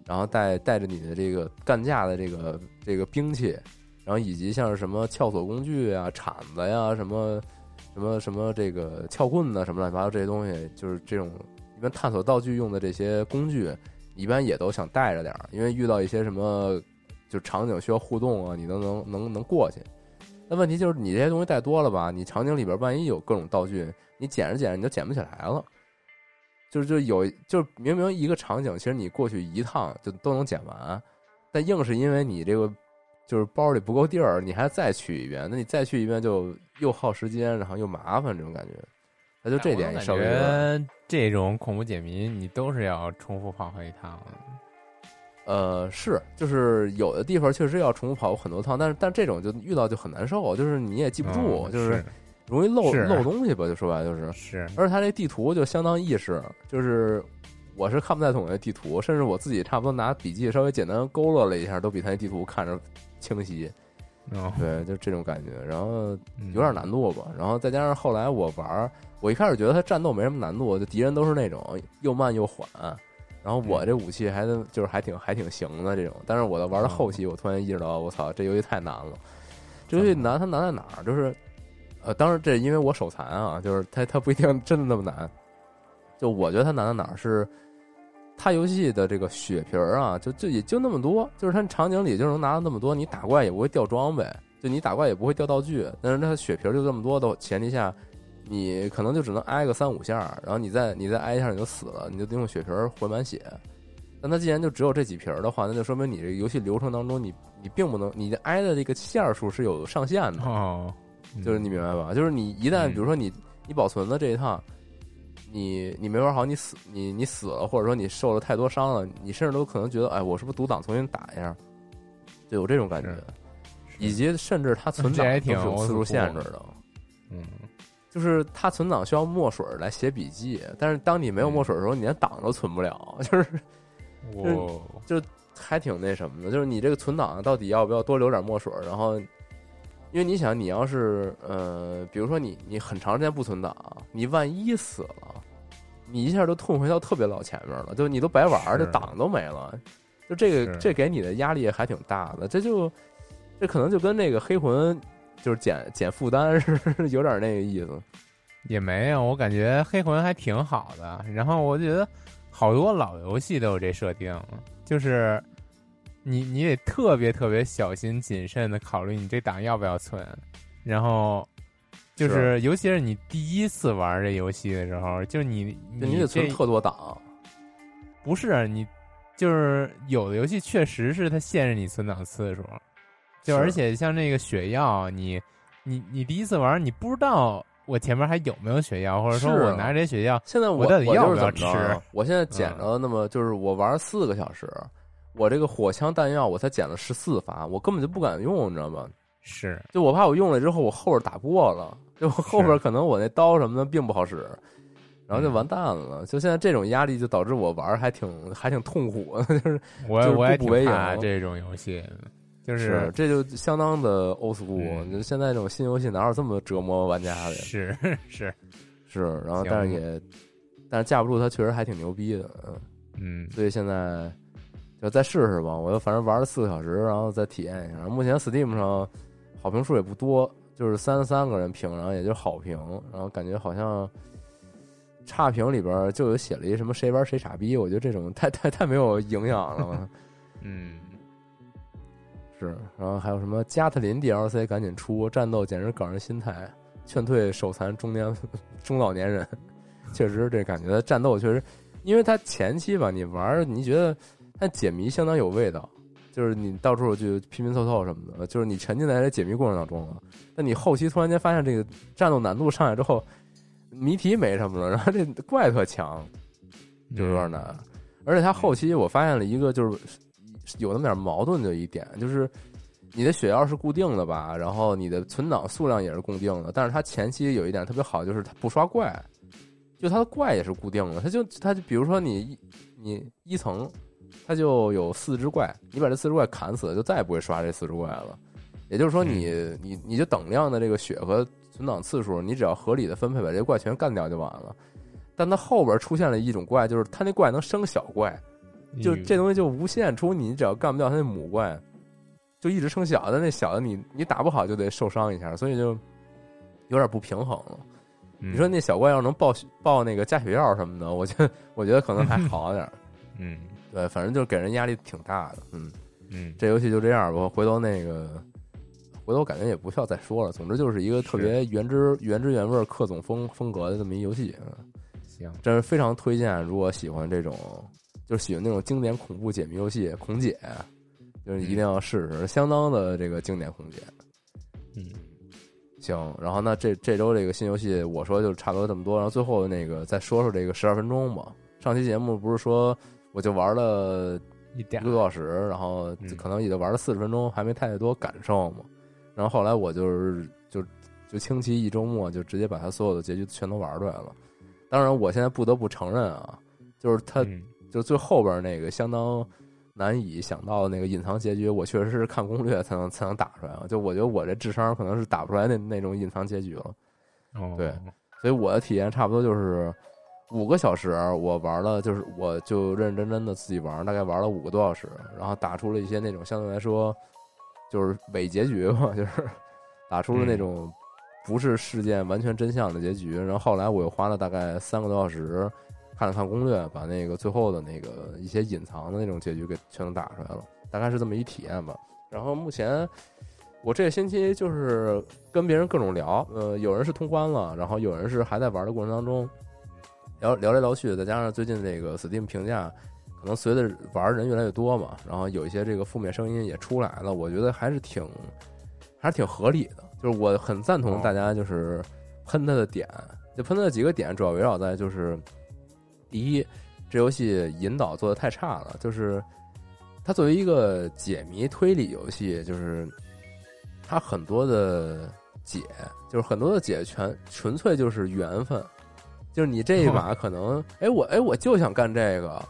然后带带着你的这个干架的这个这个兵器，然后以及像是什么撬锁工具啊、铲子呀、什么什么什么这个撬棍呐、什么乱七八糟这些东西，就是这种般探索道具用的这些工具，一般也都想带着点儿，因为遇到一些什么就场景需要互动啊，你都能能能过去。那问题就是你这些东西带多了吧，你场景里边万一有各种道具，你捡着捡着你就捡不起来了。就是就有就是明明一个场景，其实你过去一趟就都能捡完，但硬是因为你这个就是包里不够地儿，你还再去一遍，那你再去一遍就又耗时间，然后又麻烦，这种感觉。那就这点稍微有点感觉这种恐怖解谜你都是要重复跑好几趟的。呃，是，就是有的地方确实要重复跑很多趟，但是但这种就遇到就很难受，就是你也记不住，嗯就是容易漏漏东西吧，就说白了就是。是而且它这地图就相当意识，就是我是看不太懂这地图，甚至我自己差不多拿笔记稍微简单勾勒了一下，都比它那地图看着清晰。哦，对，就这种感觉，然后嗯有点难度吧。然后再加上后来我玩，我一开始觉得它战斗没什么难度，就敌人都是那种又慢又缓。然后我这武器还能就是还挺还挺行的这种，但是我到玩到后期，我突然意识到，我操，这游戏太难了。这游戏难，它难在哪儿？就是，呃，当然这因为我手残啊，就是它它不一定真的那么难。就我觉得它难在哪儿是，它游戏的这个血瓶儿啊，就就也就那么多，就是它场景里就能拿到那么多，你打怪也不会掉装备，就你打怪也不会掉道具，但是它血瓶儿就这么多的前提下，你可能就只能挨个三五下，然后你再你再挨一下你就死了，你就得用血瓶儿回满血。但它既然就只有这几瓶儿的话，那就说明你这个游戏流程当中你，你并不能你的挨的这个线儿数是有上限的，哦，就是你明白吧？就是你一旦嗯比如说你你保存了这一趟，你你没玩好，你死你你死了，或者说你受了太多伤了，你甚至都可能觉得，哎，我是不是独挡重新打一下？就有这种感觉，以及甚至它存档这还是有次数限制的。嗯，就是它存档需要墨水来写笔记，但是当你没有墨水的时候，你连档都存不了，就是就就还挺那什么的。就是你这个存档到底要不要多留点墨水？然后，因为你想，你要是呃，比如说你你很长时间不存档，你万一死了，你一下就退回到特别老前面了，就你都白玩儿，这档都没了。就这个这给你的压力还挺大的，这就这可能就跟那个黑魂就是减减负担是 有点那个意思。也没有，我感觉黑魂还挺好的。然后我觉得好多老游戏都有这设定，就是你你得特别特别小心谨慎的考虑你这档要不要存，然后就是尤其是你第一次玩这游戏的时候，就是你就你得存特多档，不是你，就是有的游戏确实是它限制你存档次数，就而且像那个血药，你你你第一次玩，你不知道我前面还有没有血药，或者说我拿这些血药，现在我我到底要不要吃我现在捡着那么就是我玩四个小时，我这个火枪弹药我才捡了十四发，我根本就不敢用，你知道吗？是就我怕我用了之后我后边打不过了，就后边可能我那刀什么的并不好使，然后就完蛋了。就现在这种压力就导致我玩还挺还挺痛苦的，就是 就是我我也挺怕这种游戏，就是这就相当的 old school。嗯就现在这种新游戏哪有这么折磨玩家的？是是，是，然后但是也但是架不住它确实还挺牛逼的，嗯。嗯所以现在就再试试吧。我就反正玩了四个小时，然后再体验一下。目前 Steam 上好评数也不多，就是三十三个人评，然后也就好评，然后感觉好像差评里边就有写了一什么谁玩谁傻逼，我觉得这种太太太没有营养了。嗯，是，然后还有什么加特林 DLC 赶紧出，战斗简直搞人心态，劝退手残中年 中老年人。确实，这感觉战斗确实，因为它前期吧，你玩你觉得它解谜相当有味道，就是你到处去拼拼凑凑什么的，就是你沉浸在这解谜过程当中了。但你后期突然间发现这个战斗难度上来之后，谜题没什么了，然后这怪特强，就有点难。而且它后期我发现了一个就是有那么点矛盾的一点，就是你的血药是固定的吧，然后你的存档数量也是固定的，但是它前期有一点特别好，就是它不刷怪，就它的怪也是固定的，它就它就比如说你一你一层，它就有四只怪，你把这四只怪砍死了，就再也不会刷这四只怪了。也就是说你，你你就等量的这个血和存档次数，你只要合理的分配，把这些怪全干掉就完了。但它后边出现了一种怪，就是它那怪能生小怪，就这东西就无限出，你只要干不掉它那母怪，就一直生小的，那小的你你打不好就得受伤一下，所以就有点不平衡了。你说那小怪要能爆爆那个加血药什么的，我觉得 我觉得可能还好点儿。嗯，对，反正就是给人压力挺大的。嗯嗯，这游戏就这样吧，回头那个。回头感觉也不需要再说了。总之就是一个特别原汁原汁原味、克总风风格的这么一游戏。行，真是非常推荐。如果喜欢这种，就是喜欢那种经典恐怖解谜游戏，孔姐就是一定要试试，相当的这个经典孔姐。嗯，行。然后那这这周这个新游戏，我说就差不多这么多。然后最后那个再说说这个十二分钟吧。上期节目不是说我就玩了一个多小时，然后可能也就玩了四十分钟，还没太多感受嘛。然后后来我就是就就轻骑一周末就直接把它所有的结局全都玩出来了。当然，我现在不得不承认啊，就是他就最后边那个相当难以想到的那个隐藏结局，我确实是看攻略才能才能打出来啊。就我觉得我这智商可能是打不出来那那种隐藏结局了。对，所以我的体验差不多就是五个小时，我玩了就是我就认认真真的自己玩，大概玩了五个多小时，然后打出了一些那种相对来说。就是伪结局嘛，就是打出了那种不是事件完全真相的结局。然后后来我又花了大概三个多小时看了看攻略，把那个最后的那个一些隐藏的那种结局给全都打出来了，大概是这么一体验吧。然后目前我这个星期就是跟别人各种聊，呃，有人是通关了，然后有人是还在玩的过程当中聊聊来聊去，再加上最近这个 Steam 评价。可能随着玩人越来越多嘛，然后有一些这个负面声音也出来了，我觉得还是挺还是挺合理的。就是我很赞同大家就是喷他的点，就喷他的几个点，主要围绕在就是第一，这游戏引导做的太差了。就是它作为一个解谜推理游戏，就是它很多的解，就是很多的解全纯粹就是缘分，就是你这一把可能，哎我哎我就想干这个。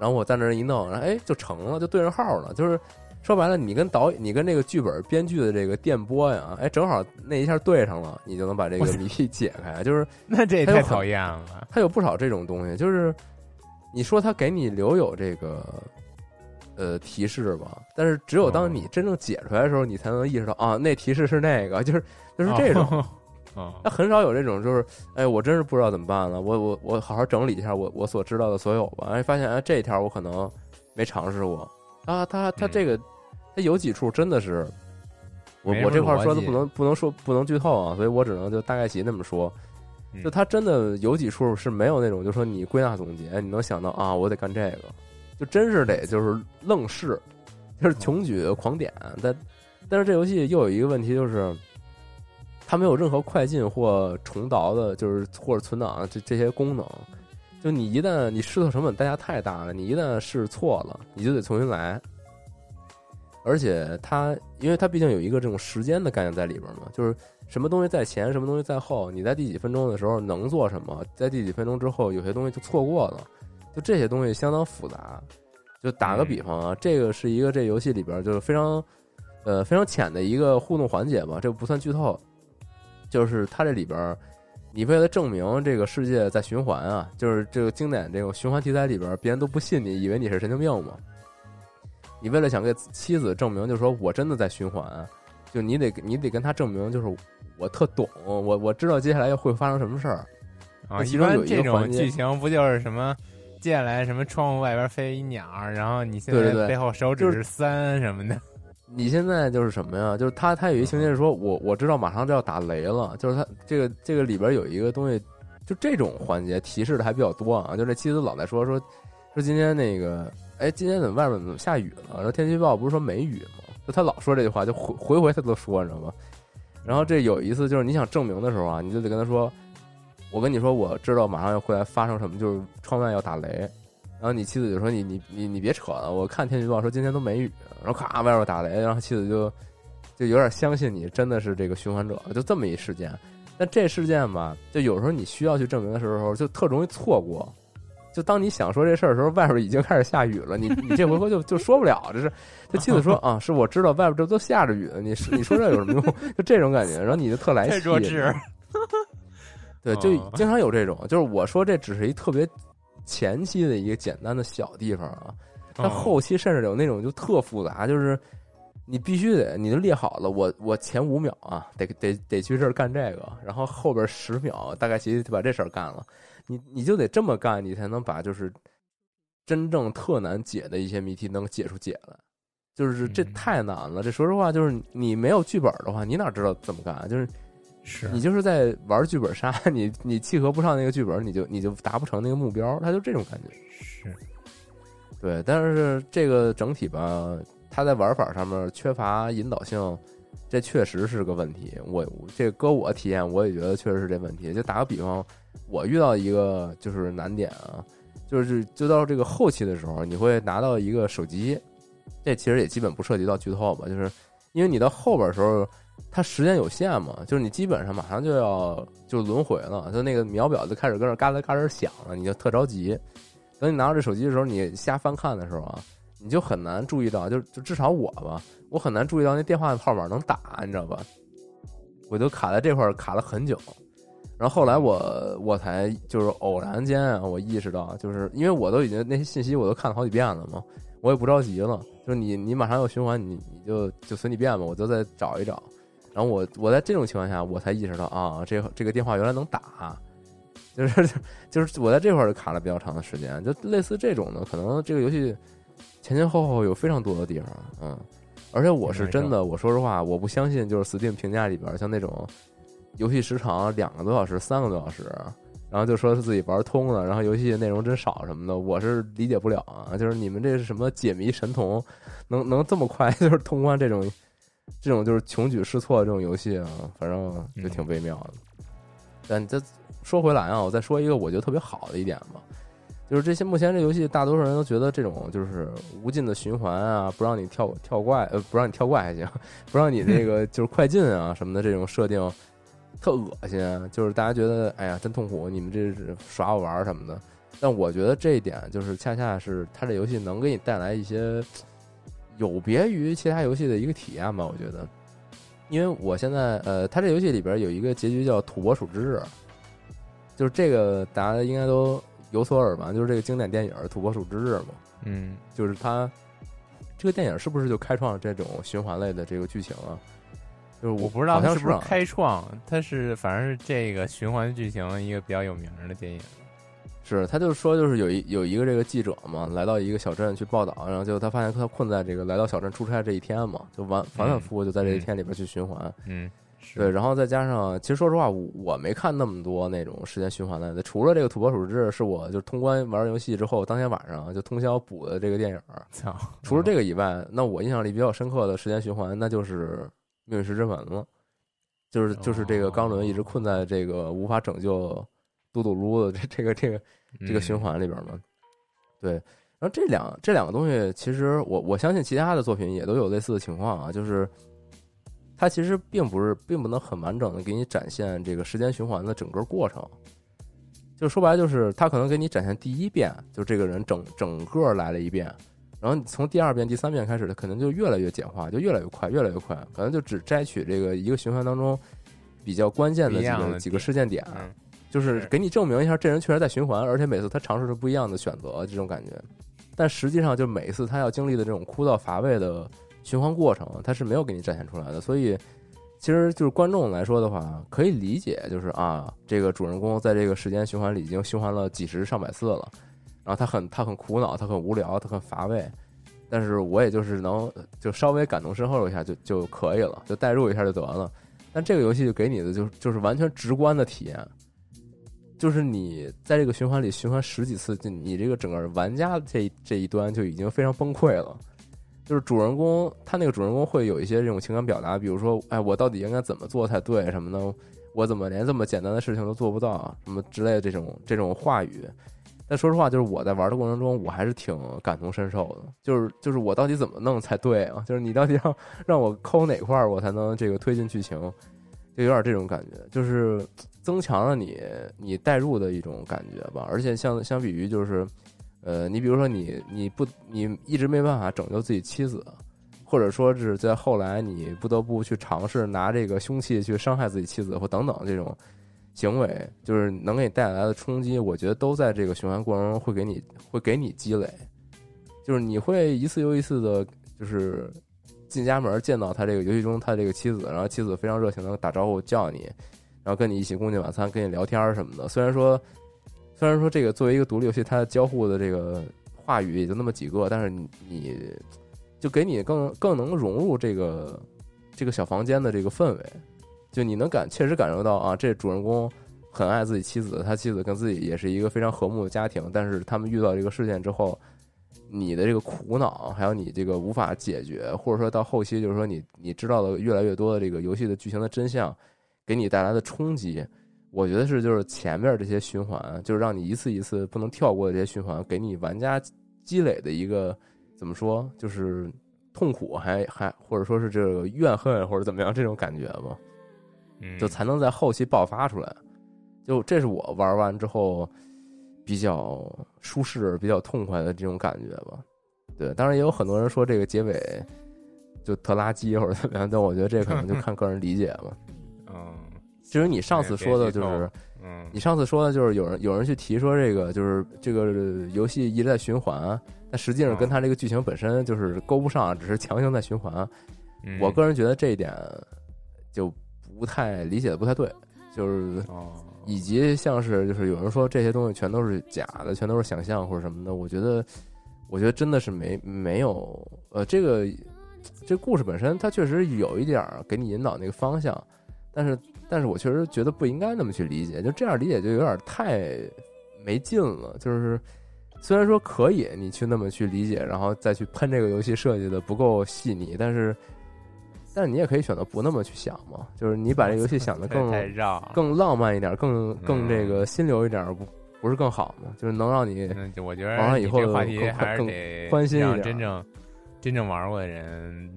然后我在那儿一弄，然后哎，就成了，就对上号了。就是说白了，你跟导，你跟这个剧本编剧的这个电波呀，哎，正好那一下对上了，你就能把这个谜题解开。就是 那这也太讨厌了。他有不少这种东西，就是你说他给你留有这个呃提示吧，但是只有当你真正解出来的时候，你才能意识到啊，那提示是那个，就是就是这种。他很少有这种，就是哎，我真是不知道怎么办了。我我我好好整理一下我我所知道的所有吧。哎，发现哎这一条我可能没尝试过啊。他他这个他有几处真的是，我我这块说的不能不能说不能剧透啊，所以我只能就大概齐那么说。就他真的有几处是没有那种，就说你归纳总结，你能想到啊，我得干这个，就真是得就是愣试，就是穷举狂点。但但是这游戏又有一个问题就是。它没有任何快进或重导的，就是或者存档这这些功能。就你一旦你试错成本代价太大了，你一旦试错了，你就得重新来。而且它，因为它毕竟有一个这种时间的概念在里边嘛，就是什么东西在前，什么东西在后，你在第几分钟的时候能做什么，在第几分钟之后有些东西就错过了，就这些东西相当复杂。就打个比方啊，这个是一个这游戏里边就是非常呃非常浅的一个互动环节吧，这不算剧透。就是它这里边，你为了证明这个世界在循环啊，就是这个经典这种循环题材里边，别人都不信你，以为你是神经病嘛。你为了想给妻子证明，就是说我真的在循环，就你得你得跟他证明，就是我特懂，我我知道接下来要会发生什么事儿。啊，一般这种剧情不就是什么接下来什么窗户外边飞一鸟，然后你现在背后手指是三什么的。你现在就是什么呀？就是他，他有一情节是说，我我知道马上就要打雷了。就是他这个这个里边有一个东西，就这种环节提示的还比较多啊。就这妻子老在说说说今天那个，哎，今天怎么外面怎么下雨了？然后天气预报不是说没雨吗？就他老说这句话，就回回回他都说，你知道吗？然后这有一次就是你想证明的时候啊，你就得跟他说，我跟你说，我知道马上要会来发生什么，就是窗外要打雷。然后你妻子就说：“你你你你别扯了，我看天气预报说今天都没雨。”然后咔，外边打雷，然后妻子就就有点相信你真的是这个循环者，就这么一事件。但这事件吧，就有时候你需要去证明的时候，就特容易错过。就当你想说这事儿的时候，外边已经开始下雨了，你你这回合就就说不了，这是就妻子说啊，是我知道外边这都下着雨呢，你你说这有什么用？就这种感觉，然后你就特来气，弱智。对，就经常有这种，就是我说这只是一特别前期的一个简单的小地方啊，但后期甚至有那种就特复杂，就是你必须得你就列好了，我我前五秒啊，得得得去这儿干这个，然后后边十秒大概其实就把这事儿干了，你你就得这么干，你才能把就是真正特难解的一些谜题能解出解来，就是这太难了，这说实话就是你没有剧本的话，你哪知道怎么干？就是。是你就是在玩剧本杀，你你契合不上那个剧本，你就你就达不成那个目标，他就这种感觉。是，对，但是这个整体吧，它在玩法上面缺乏引导性，这确实是个问题。我这搁我体验，我也觉得确实是这问题。就打个比方，我遇到一个就是难点啊，就是就到这个后期的时候，你会拿到一个手机，这其实也基本不涉及到剧透吧，就是因为你到后边的时候。它时间有限嘛，就是你基本上马上就要就轮回了，就那个秒表就开始跟那嘎吱嘎吱响了，你就特着急。等你拿到这手机的时候，你瞎翻看的时候啊，你就很难注意到，就就至少我吧，我很难注意到那电话的号码能打，你知道吧？我就卡在这块儿卡了很久，然后后来我我才就是偶然间啊，我意识到，就是因为我都已经那些信息我都看了好几遍了嘛，我也不着急了，就是你你马上要循环，你你就就随你便吧，我就再找一找。然后我我在这种情况下，我才意识到啊，这这个电话原来能打，就是 就是我在这块儿卡了比较长的时间，就类似这种的，可能这个游戏前前后后有非常多的地方，嗯，而且我是真的，我说实话，我不相信就是 Steam 评价里边像那种游戏时长两个多小时、三个多小时，然后就说是自己玩通了，然后游戏内容真少什么的，我是理解不了啊，就是你们这是什么解谜神童，能能这么快 就是通关这种。这种就是穷举试错这种游戏啊，反正就挺微妙的。但再说回来啊，我再说一个我觉得特别好的一点吧，就是这些目前这游戏大多数人都觉得这种就是无尽的循环啊，不让你跳跳怪，呃，不让你跳怪还行，不让你那个 就是快进啊什么的这种设定特恶心，就是大家觉得哎呀真痛苦，你们这是耍我玩什么的。但我觉得这一点就是恰恰是它这游戏能给你带来一些。有别于其他游戏的一个体验吧，我觉得，因为我现在呃，它这游戏里边有一个结局叫土拨鼠之日，就是这个大家应该都有所耳闻，就是这个经典电影《土拨鼠之日》嘛，嗯，就是它这个电影是不是就开创了这种循环类的这个剧情啊？就是我不知道是不是开创，它是反正是这个循环剧情一个比较有名的电影。是，他就说，就是有一有一个这个记者嘛，来到一个小镇去报道，然后就他发现他困在这个来到小镇出差这一天嘛，就反反反复复就在这一天里边去循环，嗯，对，然后再加上，其实说实话，我没看那么多那种时间循环类的，除了这个土拨鼠日是我就通关玩游戏之后当天晚上就通宵补的这个电影，操，除了这个以外，那我印象里比较深刻的时间循环，那就是《命运石之门》了，就是就是这个冈伦一直困在这个无法拯救嘟嘟噜的这这个这个。这个循环里边嘛，对，然后这两这两个东西，其实我我相信其他的作品也都有类似的情况啊，就是它其实并不是并不能很完整的给你展现这个时间循环的整个过程，就说白了就是它可能给你展现第一遍，就这个人整整个来了一遍，然后从第二遍、第三遍开始，它可能就越来越简化，就越来越快，越来越快，可能就只摘取这个一个循环当中比较关键的几个几个事件点。就是给你证明一下，这人确实在循环，而且每次他尝试着不一样的选择，这种感觉。但实际上，就每一次他要经历的这种枯燥乏味的循环过程，它是没有给你展现出来的。所以，其实就是观众来说的话，可以理解，就是啊，这个主人公在这个时间循环里已经循环了几十上百次了，然后他很他很苦恼，他很无聊，他很乏味。但是我也就是能就稍微感同身受一下就就可以了，就代入一下就得了。但这个游戏就给你的就就是完全直观的体验。就是你在这个循环里循环十几次，就你这个整个玩家这这一端就已经非常崩溃了。就是主人公他那个主人公会有一些这种情感表达，比如说，哎，我到底应该怎么做才对什么的？我怎么连这么简单的事情都做不到？什么之类的这种这种话语。但说实话，就是我在玩的过程中，我还是挺感同身受的。就是就是我到底怎么弄才对啊？就是你到底要让我抠哪块儿，我才能这个推进剧情？就有点这种感觉，就是增强了你你代入的一种感觉吧。而且相相比于就是，呃，你比如说你你不你一直没办法拯救自己妻子，或者说是在后来你不得不去尝试拿这个凶器去伤害自己妻子或等等这种行为，就是能给你带来的冲击，我觉得都在这个循环过程中会给你会给你积累，就是你会一次又一次的，就是进家门见到他这个游戏中他这个妻子，然后妻子非常热情的打招呼叫你，然后跟你一起共进晚餐，跟你聊天什么的。虽然说虽然说这个作为一个独立游戏，它交互的这个话语也就那么几个，但是你你就给你更更能融入这个这个小房间的这个氛围，就你能感确实感受到啊，这主人公很爱自己妻子，他妻子跟自己也是一个非常和睦的家庭，但是他们遇到这个事件之后，你的这个苦恼，还有你这个无法解决，或者说到后期就是说你你知道的越来越多的这个游戏的剧情的真相，给你带来的冲击，我觉得是就是前面这些循环，就是让你一次一次不能跳过的这些循环，给你玩家积累的一个怎么说，就是痛苦还还或者说是这个怨恨或者怎么样这种感觉吧。嗯，就才能在后期爆发出来。就这是我玩完之后比较舒适、比较痛快的这种感觉吧。对，当然也有很多人说这个结尾就特垃圾或者怎么样，但我觉得这可能就看个人理解吧。嗯至于你上次说的就是，嗯。你上次说的就是有人有人去提说这个就是这个游戏一直在循环，但实际上跟它这个剧情本身就是勾不上，只是强行在循环。嗯。我个人觉得这一点就不太理解的不太对，就是哦，以及像是就是有人说这些东西全都是假的，全都是想象或者什么的，我觉得，我觉得真的是没没有呃，这个这故事本身它确实有一点儿给你引导那个方向，但是但是我确实觉得不应该那么去理解，就这样理解就有点太没劲了。就是虽然说可以你去那么去理解，然后再去喷这个游戏设计的不够细腻，但是但是你也可以选择不那么去想嘛，就是你把这游戏想的更 更浪漫一点，更更嗯这个心流一点，不不是更好吗？就是能让你就我觉得玩完以后还是更得宽心一让点真正真正玩过的人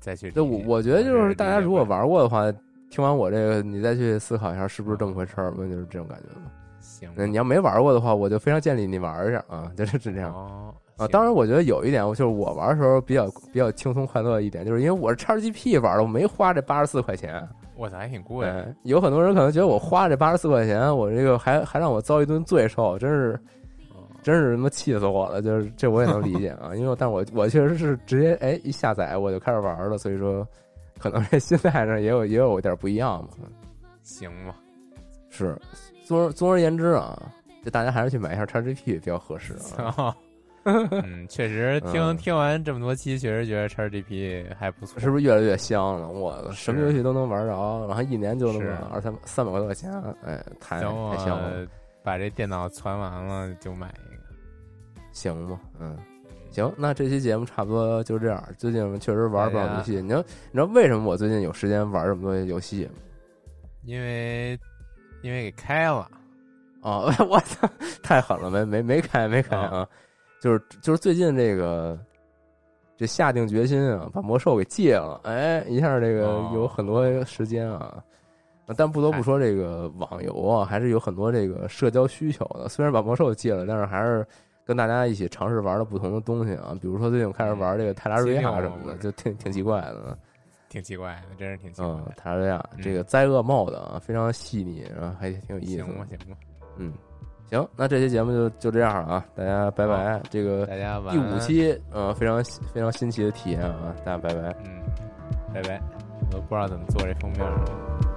再去理解。对我我觉得就是大家如果玩过的话，听完我这个，你再去思考一下是不是这么回事儿，就是这种感觉嘛。行，那你要没玩过的话，我就非常建议你玩一下啊，就是这样哦啊。当然，我觉得有一点，就是我玩的时候比较比较轻松快乐一点，就是因为我是叉 GP 玩的，我没花这八十四块钱。我操，还挺贵，对，有很多人可能觉得我花这八十四块钱，我这个还还让我遭一顿罪受，真是嗯真是他妈气死我了！就是这我也能理解啊，因为但我我确实是直接哎一下载我就开始玩了，所以说可能这心态上也有也有点不一样嘛。行吧，是，总而总而言之啊，就大家还是去买一下 XGP 比较合适啊。嗯，确实听嗯听完这么多期，确实觉得 XGP 还不错，是不是越来越香了？我什么是游戏都能玩着，然后一年就那么二三三百多块钱，哎，太太香了。我把这电脑攒完了就买一个。行吧，嗯，行，那这期节目差不多就这样。最近我们确实玩不少游戏，你知道你知道为什么我最近有时间玩这么多游戏吗？因为因为给开了，啊，我操，太狠了，没没没开没开啊，就是就是最近这个这下定决心啊，把魔兽给戒了，哎，一下这个哦有很多时间啊。但不得不说，这个网游啊，还是有很多这个社交需求的。虽然把魔兽戒了，但是还是跟大家一起尝试玩了不同的东西啊。比如说，最近我开始玩这个泰拉瑞亚什么的，就挺挺奇怪的。挺奇怪的，真是挺奇怪嗯的。，泰拉瑞亚嗯这个灾厄 mod 啊，非常细腻，然后还挺有意思的。行吧，行吧，嗯，行，那这期节目就就这样了啊，大家拜拜。这个大家晚第五，期，呃，非常非常新奇的体验啊，大家拜拜。嗯，拜拜。我都不知道怎么做这封面了。